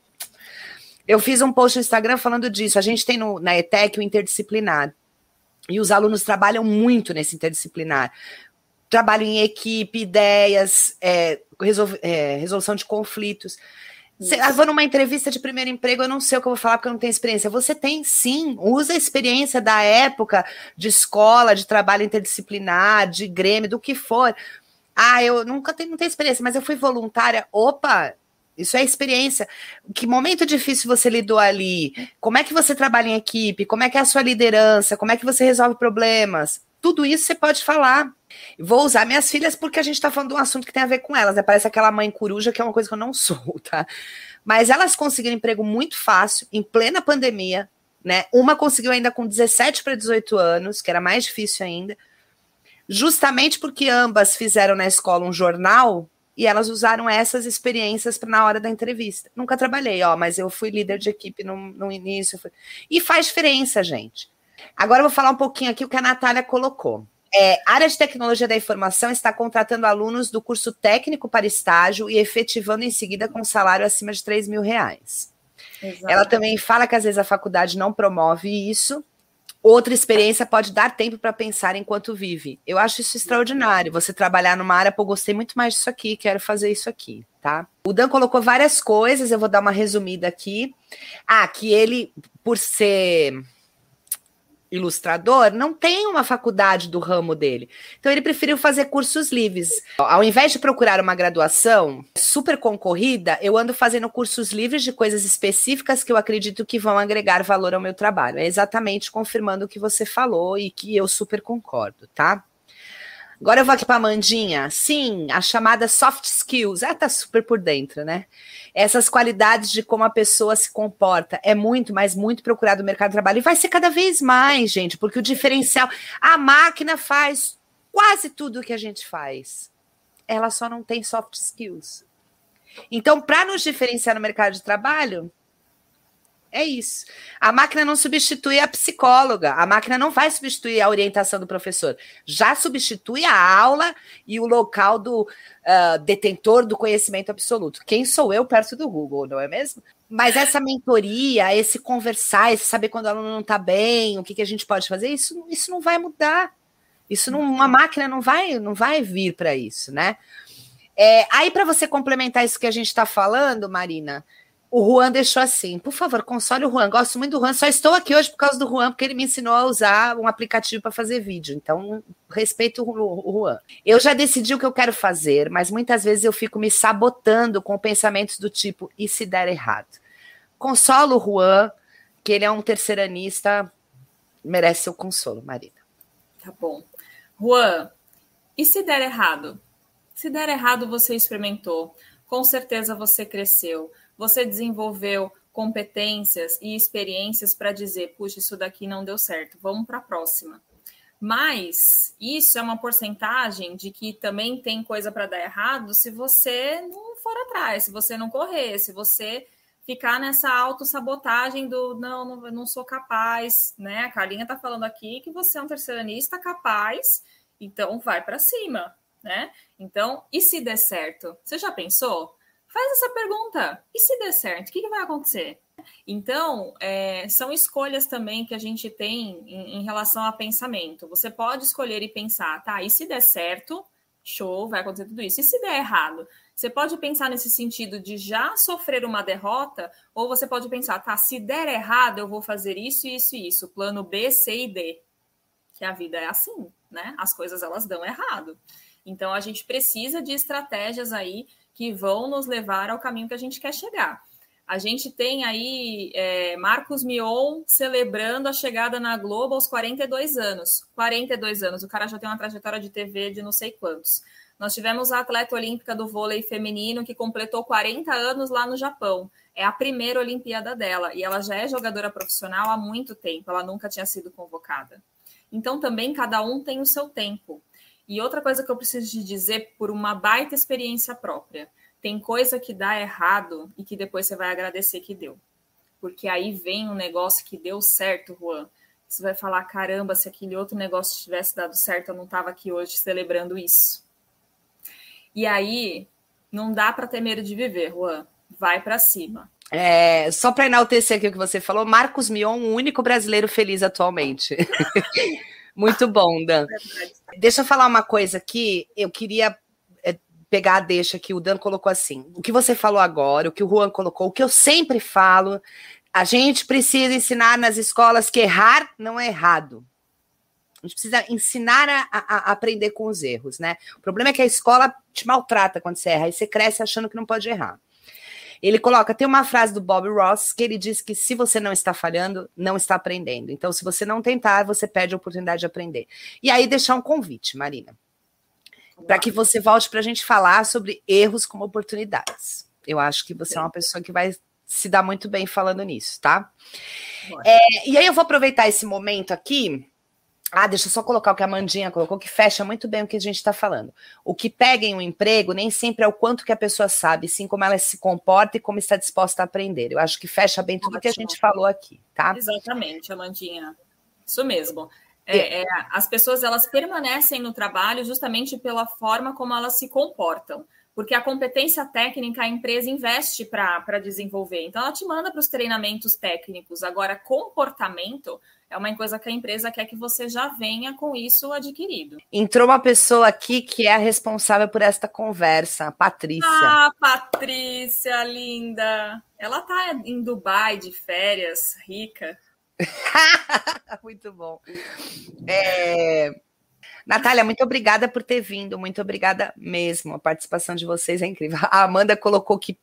Eu fiz um post no Instagram falando disso. A gente tem no, na ETEC o interdisciplinar. E os alunos trabalham muito nesse interdisciplinar. Trabalho em equipe, ideias, é, resol, é, resolução de conflitos. Você, eu vou numa entrevista de primeiro emprego, eu não sei o que eu vou falar porque eu não tenho experiência. Você tem sim, usa a experiência da época de escola, de trabalho interdisciplinar, de grêmio, do que for. Ah, eu nunca tenho, não tenho experiência, mas eu fui voluntária. Opa, isso é experiência. Que momento difícil você lidou ali? Como é que você trabalha em equipe? Como é que é a sua liderança? Como é que você resolve problemas? Tudo isso você pode falar. Vou usar minhas filhas porque a gente está falando de um assunto que tem a ver com elas, né? Parece aquela mãe coruja que é uma coisa que eu não sou, tá? Mas elas conseguiram emprego muito fácil, em plena pandemia, né? Uma conseguiu ainda com 17 para 18 anos, que era mais difícil ainda, justamente porque ambas fizeram na escola um jornal e elas usaram essas experiências para na hora da entrevista. Nunca trabalhei, ó, mas eu fui líder de equipe no, no início. Fui... E faz diferença, gente. Agora eu vou falar um pouquinho aqui o que a Natália colocou. É, área de tecnologia da informação está contratando alunos do curso técnico para estágio e efetivando em seguida com salário acima de 3 mil reais. Exato. Ela também fala que às vezes a faculdade não promove isso. Outra experiência pode dar tempo para pensar enquanto vive. Eu acho isso extraordinário. Você trabalhar numa área, pô, gostei muito mais disso aqui, quero fazer isso aqui, tá? O Dan colocou várias coisas, eu vou dar uma resumida aqui. Ah, que ele, por ser ilustrador não tem uma faculdade do ramo dele. Então ele preferiu fazer cursos livres. Ao invés de procurar uma graduação super concorrida, eu ando fazendo cursos livres de coisas específicas que eu acredito que vão agregar valor ao meu trabalho. É exatamente confirmando o que você falou e que eu super concordo, tá? Agora eu vou aqui para a Mandinha. Sim, a chamada soft skills. Ela tá super por dentro, né? Essas qualidades de como a pessoa se comporta é muito, mas muito procurado no mercado de trabalho. E vai ser cada vez mais, gente, porque o diferencial. A máquina faz quase tudo o que a gente faz. Ela só não tem soft skills. Então, para nos diferenciar no mercado de trabalho, é isso. A máquina não substitui a psicóloga, a máquina não vai substituir a orientação do professor, já substitui a aula e o local do uh, detentor do conhecimento absoluto. Quem sou eu perto do Google, não é mesmo? Mas essa mentoria, esse conversar, esse saber quando o aluno não está bem, o que, que a gente pode fazer, isso, isso não vai mudar. Isso não, uma máquina não vai, não vai vir para isso, né? É, aí, para você complementar isso que a gente está falando, Marina, o Juan deixou assim, por favor, console o Juan. Gosto muito do Juan. Só estou aqui hoje por causa do Juan, porque ele me ensinou a usar um aplicativo para fazer vídeo. Então, respeito o Juan. Eu já decidi o que eu quero fazer, mas muitas vezes eu fico me sabotando com pensamentos do tipo: e se der errado? Consolo o Juan, que ele é um terceiranista, merece seu consolo, Marina. Tá bom. Juan, e se der errado? Se der errado, você experimentou. Com certeza você cresceu você desenvolveu competências e experiências para dizer, puxa, isso daqui não deu certo, vamos para a próxima. Mas isso é uma porcentagem de que também tem coisa para dar errado se você não for atrás, se você não correr, se você ficar nessa autossabotagem do não, não, não sou capaz, né? A Carlinha está falando aqui que você é um terceiranista capaz, então vai para cima, né? Então, e se der certo? Você já pensou? Faz essa pergunta. E se der certo, o que, que vai acontecer? Então, é, são escolhas também que a gente tem em, em, relação a pensamento. Você pode escolher e pensar, tá? E se der certo, Show, vai acontecer tudo isso. E se der errado? Você pode pensar nesse sentido de já sofrer uma derrota, ou você pode pensar, tá, se der errado, eu vou fazer isso, isso e isso, plano B, C e D. Que a vida é assim, né? As coisas elas dão errado. Então a gente precisa de estratégias aí que vão nos levar ao caminho que a gente quer chegar. A gente tem aí é, Marcos Mion celebrando a chegada na Globo aos 42 anos. 42 anos, o cara já tem uma trajetória de TV de não sei quantos. Nós tivemos a atleta olímpica do vôlei feminino que completou 40 anos lá no Japão. É a primeira Olimpíada dela e ela já é jogadora profissional há muito tempo, ela nunca tinha sido convocada. Então também cada um tem o seu tempo. E outra coisa que eu preciso te dizer por uma baita experiência própria tem coisa que dá errado e que depois você vai agradecer que deu. Porque aí vem um negócio que deu certo, Juan. Você vai falar: caramba, se aquele outro negócio tivesse dado certo, eu não estava aqui hoje celebrando isso. E aí, não dá para ter medo de viver, Juan. Vai para cima. É, só para enaltecer aqui o que você falou, Marcos Mion, o único brasileiro feliz atualmente. Muito bom, Dan. É Deixa eu falar uma coisa aqui. Eu queria pegar a deixa que o Dan colocou assim. O que você falou agora, o que o Juan colocou, o que eu sempre falo, a gente precisa ensinar nas escolas que errar não é errado. A gente precisa ensinar a, a, a, aprender com os erros, né? O problema é que a escola te maltrata quando você erra, e você cresce achando que não pode errar. Ele coloca, tem uma frase do Bob Ross que ele diz que se você não está falhando, não está aprendendo. Então, se você não tentar, você perde a oportunidade de aprender. E aí, deixar um convite, Marina para que você volte para a gente falar sobre erros como oportunidades. Eu acho que você é uma pessoa que vai se dar muito bem falando nisso, tá? É, e aí eu vou aproveitar esse momento aqui. Ah, deixa eu só colocar o que a Mandinha colocou, que fecha muito bem o que a gente está falando. O que pega em um emprego nem sempre é o quanto que a pessoa sabe, sim como ela se comporta e como está disposta a aprender. Eu acho que fecha bem tudo o que a gente falou aqui, tá? Exatamente, Amandinha. Isso mesmo. É, é, as pessoas elas permanecem no trabalho justamente pela forma como elas se comportam, porque a competência técnica a empresa investe para desenvolver. Então, ela te manda para os treinamentos técnicos. Agora, comportamento é uma coisa que a empresa quer que você já venha com isso adquirido. Entrou uma pessoa aqui que é a responsável por esta conversa, a Patrícia. Ah, Patrícia, linda! Ela está em Dubai de férias, rica. muito bom. É... Natália, muito obrigada por ter vindo, muito obrigada mesmo. A participação de vocês é incrível. A Amanda colocou que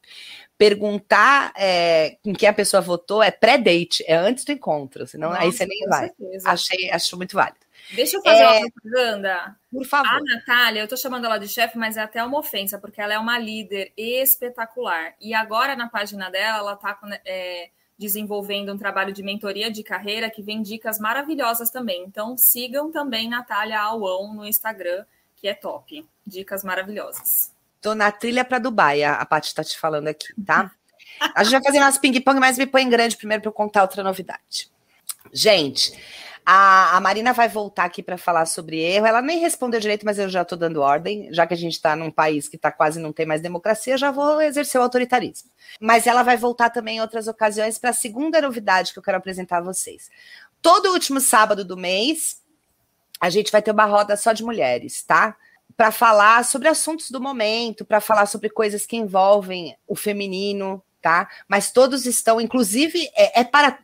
perguntar é, em que a pessoa votou é pré-date, é antes do encontro, senão Nossa, aí você nem vai. Certeza. Achei, acho muito válido. Deixa eu fazer é... uma propaganda. Por favor. A Natália, eu tô chamando ela de chefe, mas é até uma ofensa, porque ela é uma líder espetacular. E agora na página dela, ela tá com. É desenvolvendo um trabalho de mentoria de carreira que vem dicas maravilhosas também. Então, sigam também Natália Auão no Instagram, que é top. Dicas maravilhosas. Tô na trilha para Dubai, a, a Paty tá te falando aqui, tá? A gente vai fazer nosso ping-pong, mas me põe em grande primeiro para eu contar outra novidade. Gente, a, a Marina vai voltar aqui para falar sobre erro. Ela nem respondeu direito, mas eu já estou dando ordem. Já que a gente está num país que tá quase não tem mais democracia, já vou exercer o autoritarismo. Mas ela vai voltar também em outras ocasiões para a segunda novidade que eu quero apresentar a vocês. Todo último sábado do mês, a gente vai ter uma roda só de mulheres, tá? Para falar sobre assuntos do momento, para falar sobre coisas que envolvem o feminino, tá? Mas todos estão, inclusive, é, é para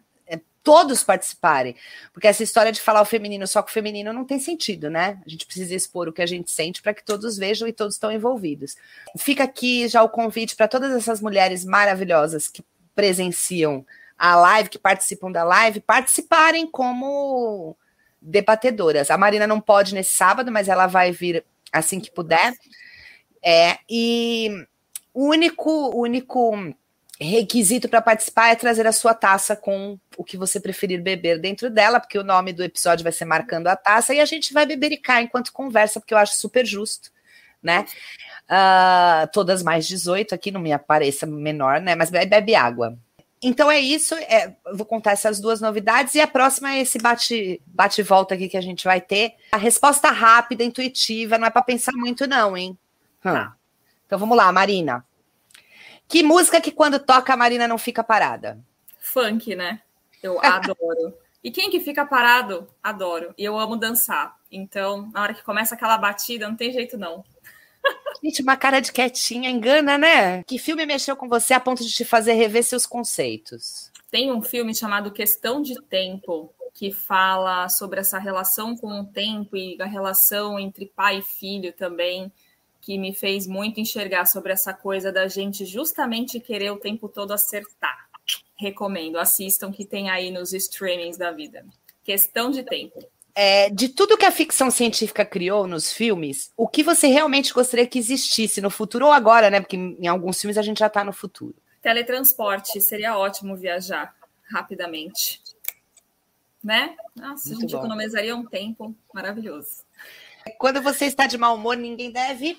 todos participarem. Porque essa história de falar o feminino só com o feminino não tem sentido, né? A gente precisa expor o que a gente sente para que todos vejam e todos estão envolvidos. Fica aqui já o convite para todas essas mulheres maravilhosas que presenciam a live, que participam da live, participarem como debatedoras. A Marina não pode nesse sábado, mas ela vai vir assim que puder. É, e o único, único requisito para participar é trazer a sua taça com o que você preferir beber dentro dela, porque o nome do episódio vai ser Marcando a Taça, e a gente vai bebericar enquanto conversa, porque eu acho super justo, né? Uh, todas mais 18 aqui, não me apareça menor, né? Mas bebe água. Então é isso, é, vou contar essas duas novidades, e a próxima é esse bate, bate volta aqui que a gente vai ter. A resposta rápida, intuitiva, não é para pensar muito, não, hein? Hum. Então vamos lá, Marina. Que música que quando toca a Marina não fica parada? Funk, né? Eu adoro. E quem que fica parado? Adoro. E eu amo dançar. Então, na hora que começa aquela batida, não tem jeito não. Gente, uma cara de quietinha engana, né? Que filme mexeu com você a ponto de te fazer rever seus conceitos? Tem um filme chamado Questão de Tempo, que fala sobre essa relação com o tempo e a relação entre pai e filho também, que me fez muito enxergar sobre essa coisa da gente justamente querer o tempo todo acertar. Recomendo, assistam que tem aí nos streamings da vida. Questão de tempo. É, de tudo que a ficção científica criou nos filmes, o que você realmente gostaria que existisse no futuro ou agora, né? Porque em alguns filmes a gente já está no futuro. Teletransporte, seria ótimo viajar rapidamente. Né? Nossa, Muito a gente bom. economizaria um tempo maravilhoso. Quando você está de mau humor, ninguém deve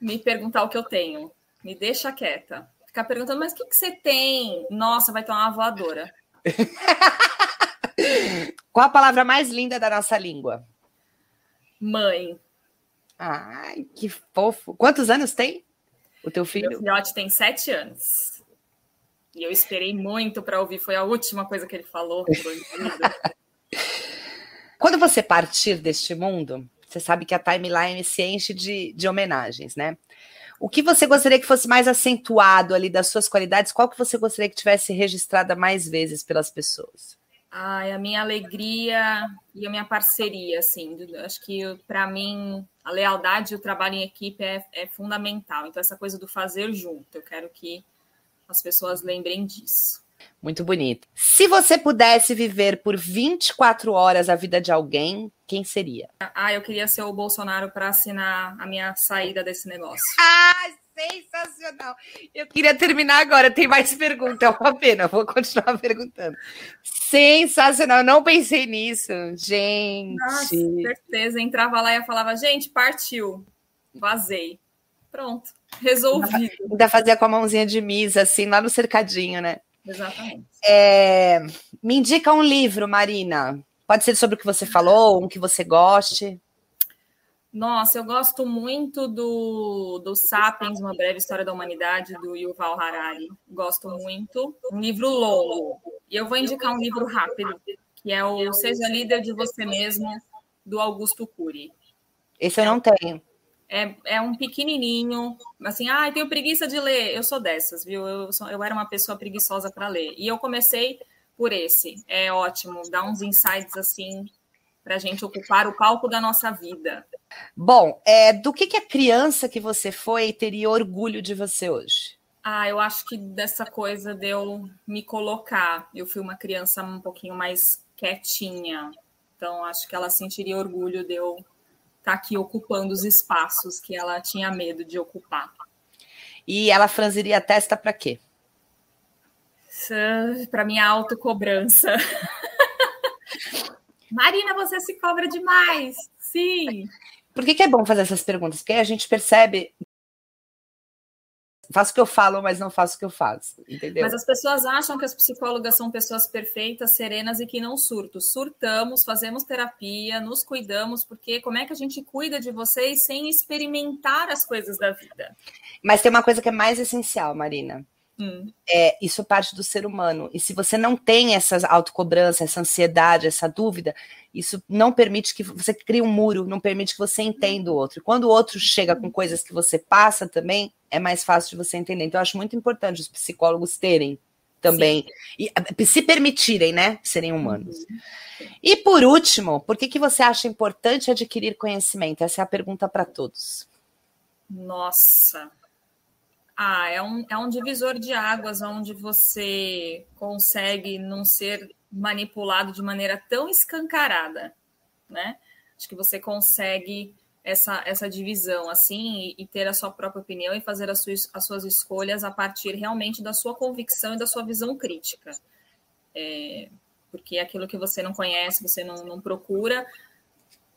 me perguntar o que eu tenho. Me deixa quieta. Ficar perguntando, mas o que, que você tem? Nossa, vai ter uma voadora. Qual a palavra mais linda da nossa língua? Mãe. Ai, que fofo. Quantos anos tem o teu filho? Meu filhote tem sete anos. E eu esperei muito para ouvir. Foi a última coisa que ele falou. Quando você partir deste mundo, você sabe que a timeline se enche de, de homenagens, né? O que você gostaria que fosse mais acentuado ali das suas qualidades? Qual que você gostaria que tivesse registrada mais vezes pelas pessoas? Ai, a minha alegria e a minha parceria, assim. Acho que para mim a lealdade e o trabalho em equipe é, é, fundamental. Então, essa coisa do fazer junto, eu quero que as pessoas lembrem disso. Muito bonito. Se você pudesse viver por 24 horas a vida de alguém, quem seria? Ah, eu queria ser o Bolsonaro para assinar a minha saída desse negócio. Ah, sensacional. Eu queria terminar agora, tem mais perguntas, é uma pena, vou continuar perguntando. Sensacional, eu não pensei nisso, gente. Nossa, certeza, entrava lá e eu falava, gente, partiu, vazei. Pronto, resolvido. Ainda fazia com a mãozinha de misa, assim, lá no cercadinho, né? Exatamente. É, me indica um livro, Marina. Pode ser sobre o que você falou, um que você goste. Nossa, eu gosto muito do, do Sapiens, Uma Breve História da Humanidade, do Yuval Harari. Gosto muito. Um livro longo. E eu vou indicar um livro rápido, que é o Seja Líder de Você Mesmo, do Augusto Cury. Esse eu não tenho. É, é um pequenininho, assim, ah, tenho preguiça de ler. Eu sou dessas, viu? Eu, sou, eu era uma pessoa preguiçosa para ler. E eu comecei por esse. É ótimo, dá uns insights assim para a gente ocupar o palco da nossa vida. Bom, é, do que, que a criança que você foi teria orgulho de você hoje? Ah, eu acho que dessa coisa de eu me colocar. Eu fui uma criança um pouquinho mais quietinha. Então, acho que ela sentiria orgulho de eu estar tá aqui ocupando os espaços que ela tinha medo de ocupar. E ela franziria a testa para quê? Para minha autocobrança. Marina, você se cobra demais. Sim. Por que, que é bom fazer essas perguntas? Porque a gente percebe faço o que eu falo, mas não faço o que eu faço, entendeu? Mas as pessoas acham que as psicólogas são pessoas perfeitas, serenas e que não surtam. Surtamos, fazemos terapia, nos cuidamos, porque como é que a gente cuida de vocês sem experimentar as coisas da vida? Mas tem uma coisa que é mais essencial, Marina. Hum. É, isso parte do ser humano. E se você não tem essa autocobrança, essa ansiedade, essa dúvida, isso não permite que você crie um muro, não permite que você entenda o outro. Quando o outro chega com coisas que você passa também, é mais fácil de você entender. Então, eu acho muito importante os psicólogos terem também, Sim. e se permitirem, né, serem humanos. Uhum. E por último, por que, que você acha importante adquirir conhecimento? Essa é a pergunta para todos. Nossa, ah, é um, é um divisor de águas onde você consegue não ser manipulado de maneira tão escancarada, né? Acho que você consegue essa, essa divisão assim e, e ter a sua própria opinião e fazer as suas, as suas escolhas a partir realmente da sua convicção e da sua visão crítica. É, porque aquilo que você não conhece, você não, não procura,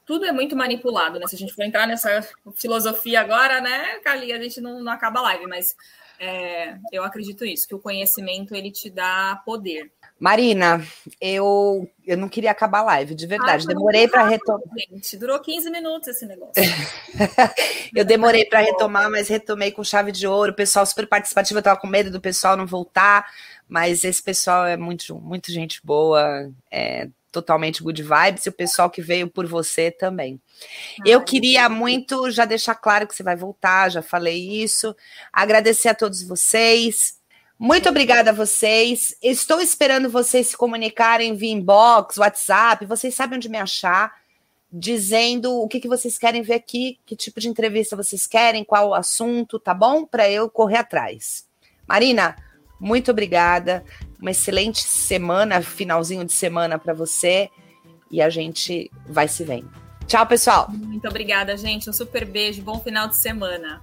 tudo é muito manipulado, né? Se a gente for entrar nessa filosofia agora, né, Cali, a gente não, não acaba a live, mas é, eu acredito isso, que o conhecimento ele te dá poder. Marina, eu, eu não queria acabar a live, de verdade. Ah, demorei para retomar. Gente, durou 15 minutos esse negócio. eu demorei para retomar, mas retomei com chave de ouro. O pessoal super participativo, eu estava com medo do pessoal não voltar, mas esse pessoal é muito, muito gente boa. É, totalmente good vibes, e o pessoal que veio por você também. eu queria muito já deixar claro que você vai voltar, já falei isso. Agradecer a todos vocês. Muito obrigada a vocês. Estou esperando vocês se comunicarem via inbox, WhatsApp. Vocês sabem onde me achar, dizendo o que, que vocês querem ver aqui, que tipo de entrevista vocês querem, qual o assunto, tá bom? Para eu correr atrás. Marina, muito obrigada. Uma excelente semana, finalzinho de semana para você. E a gente vai se vendo. Tchau, pessoal. Muito obrigada, gente. Um super beijo. Bom final de semana.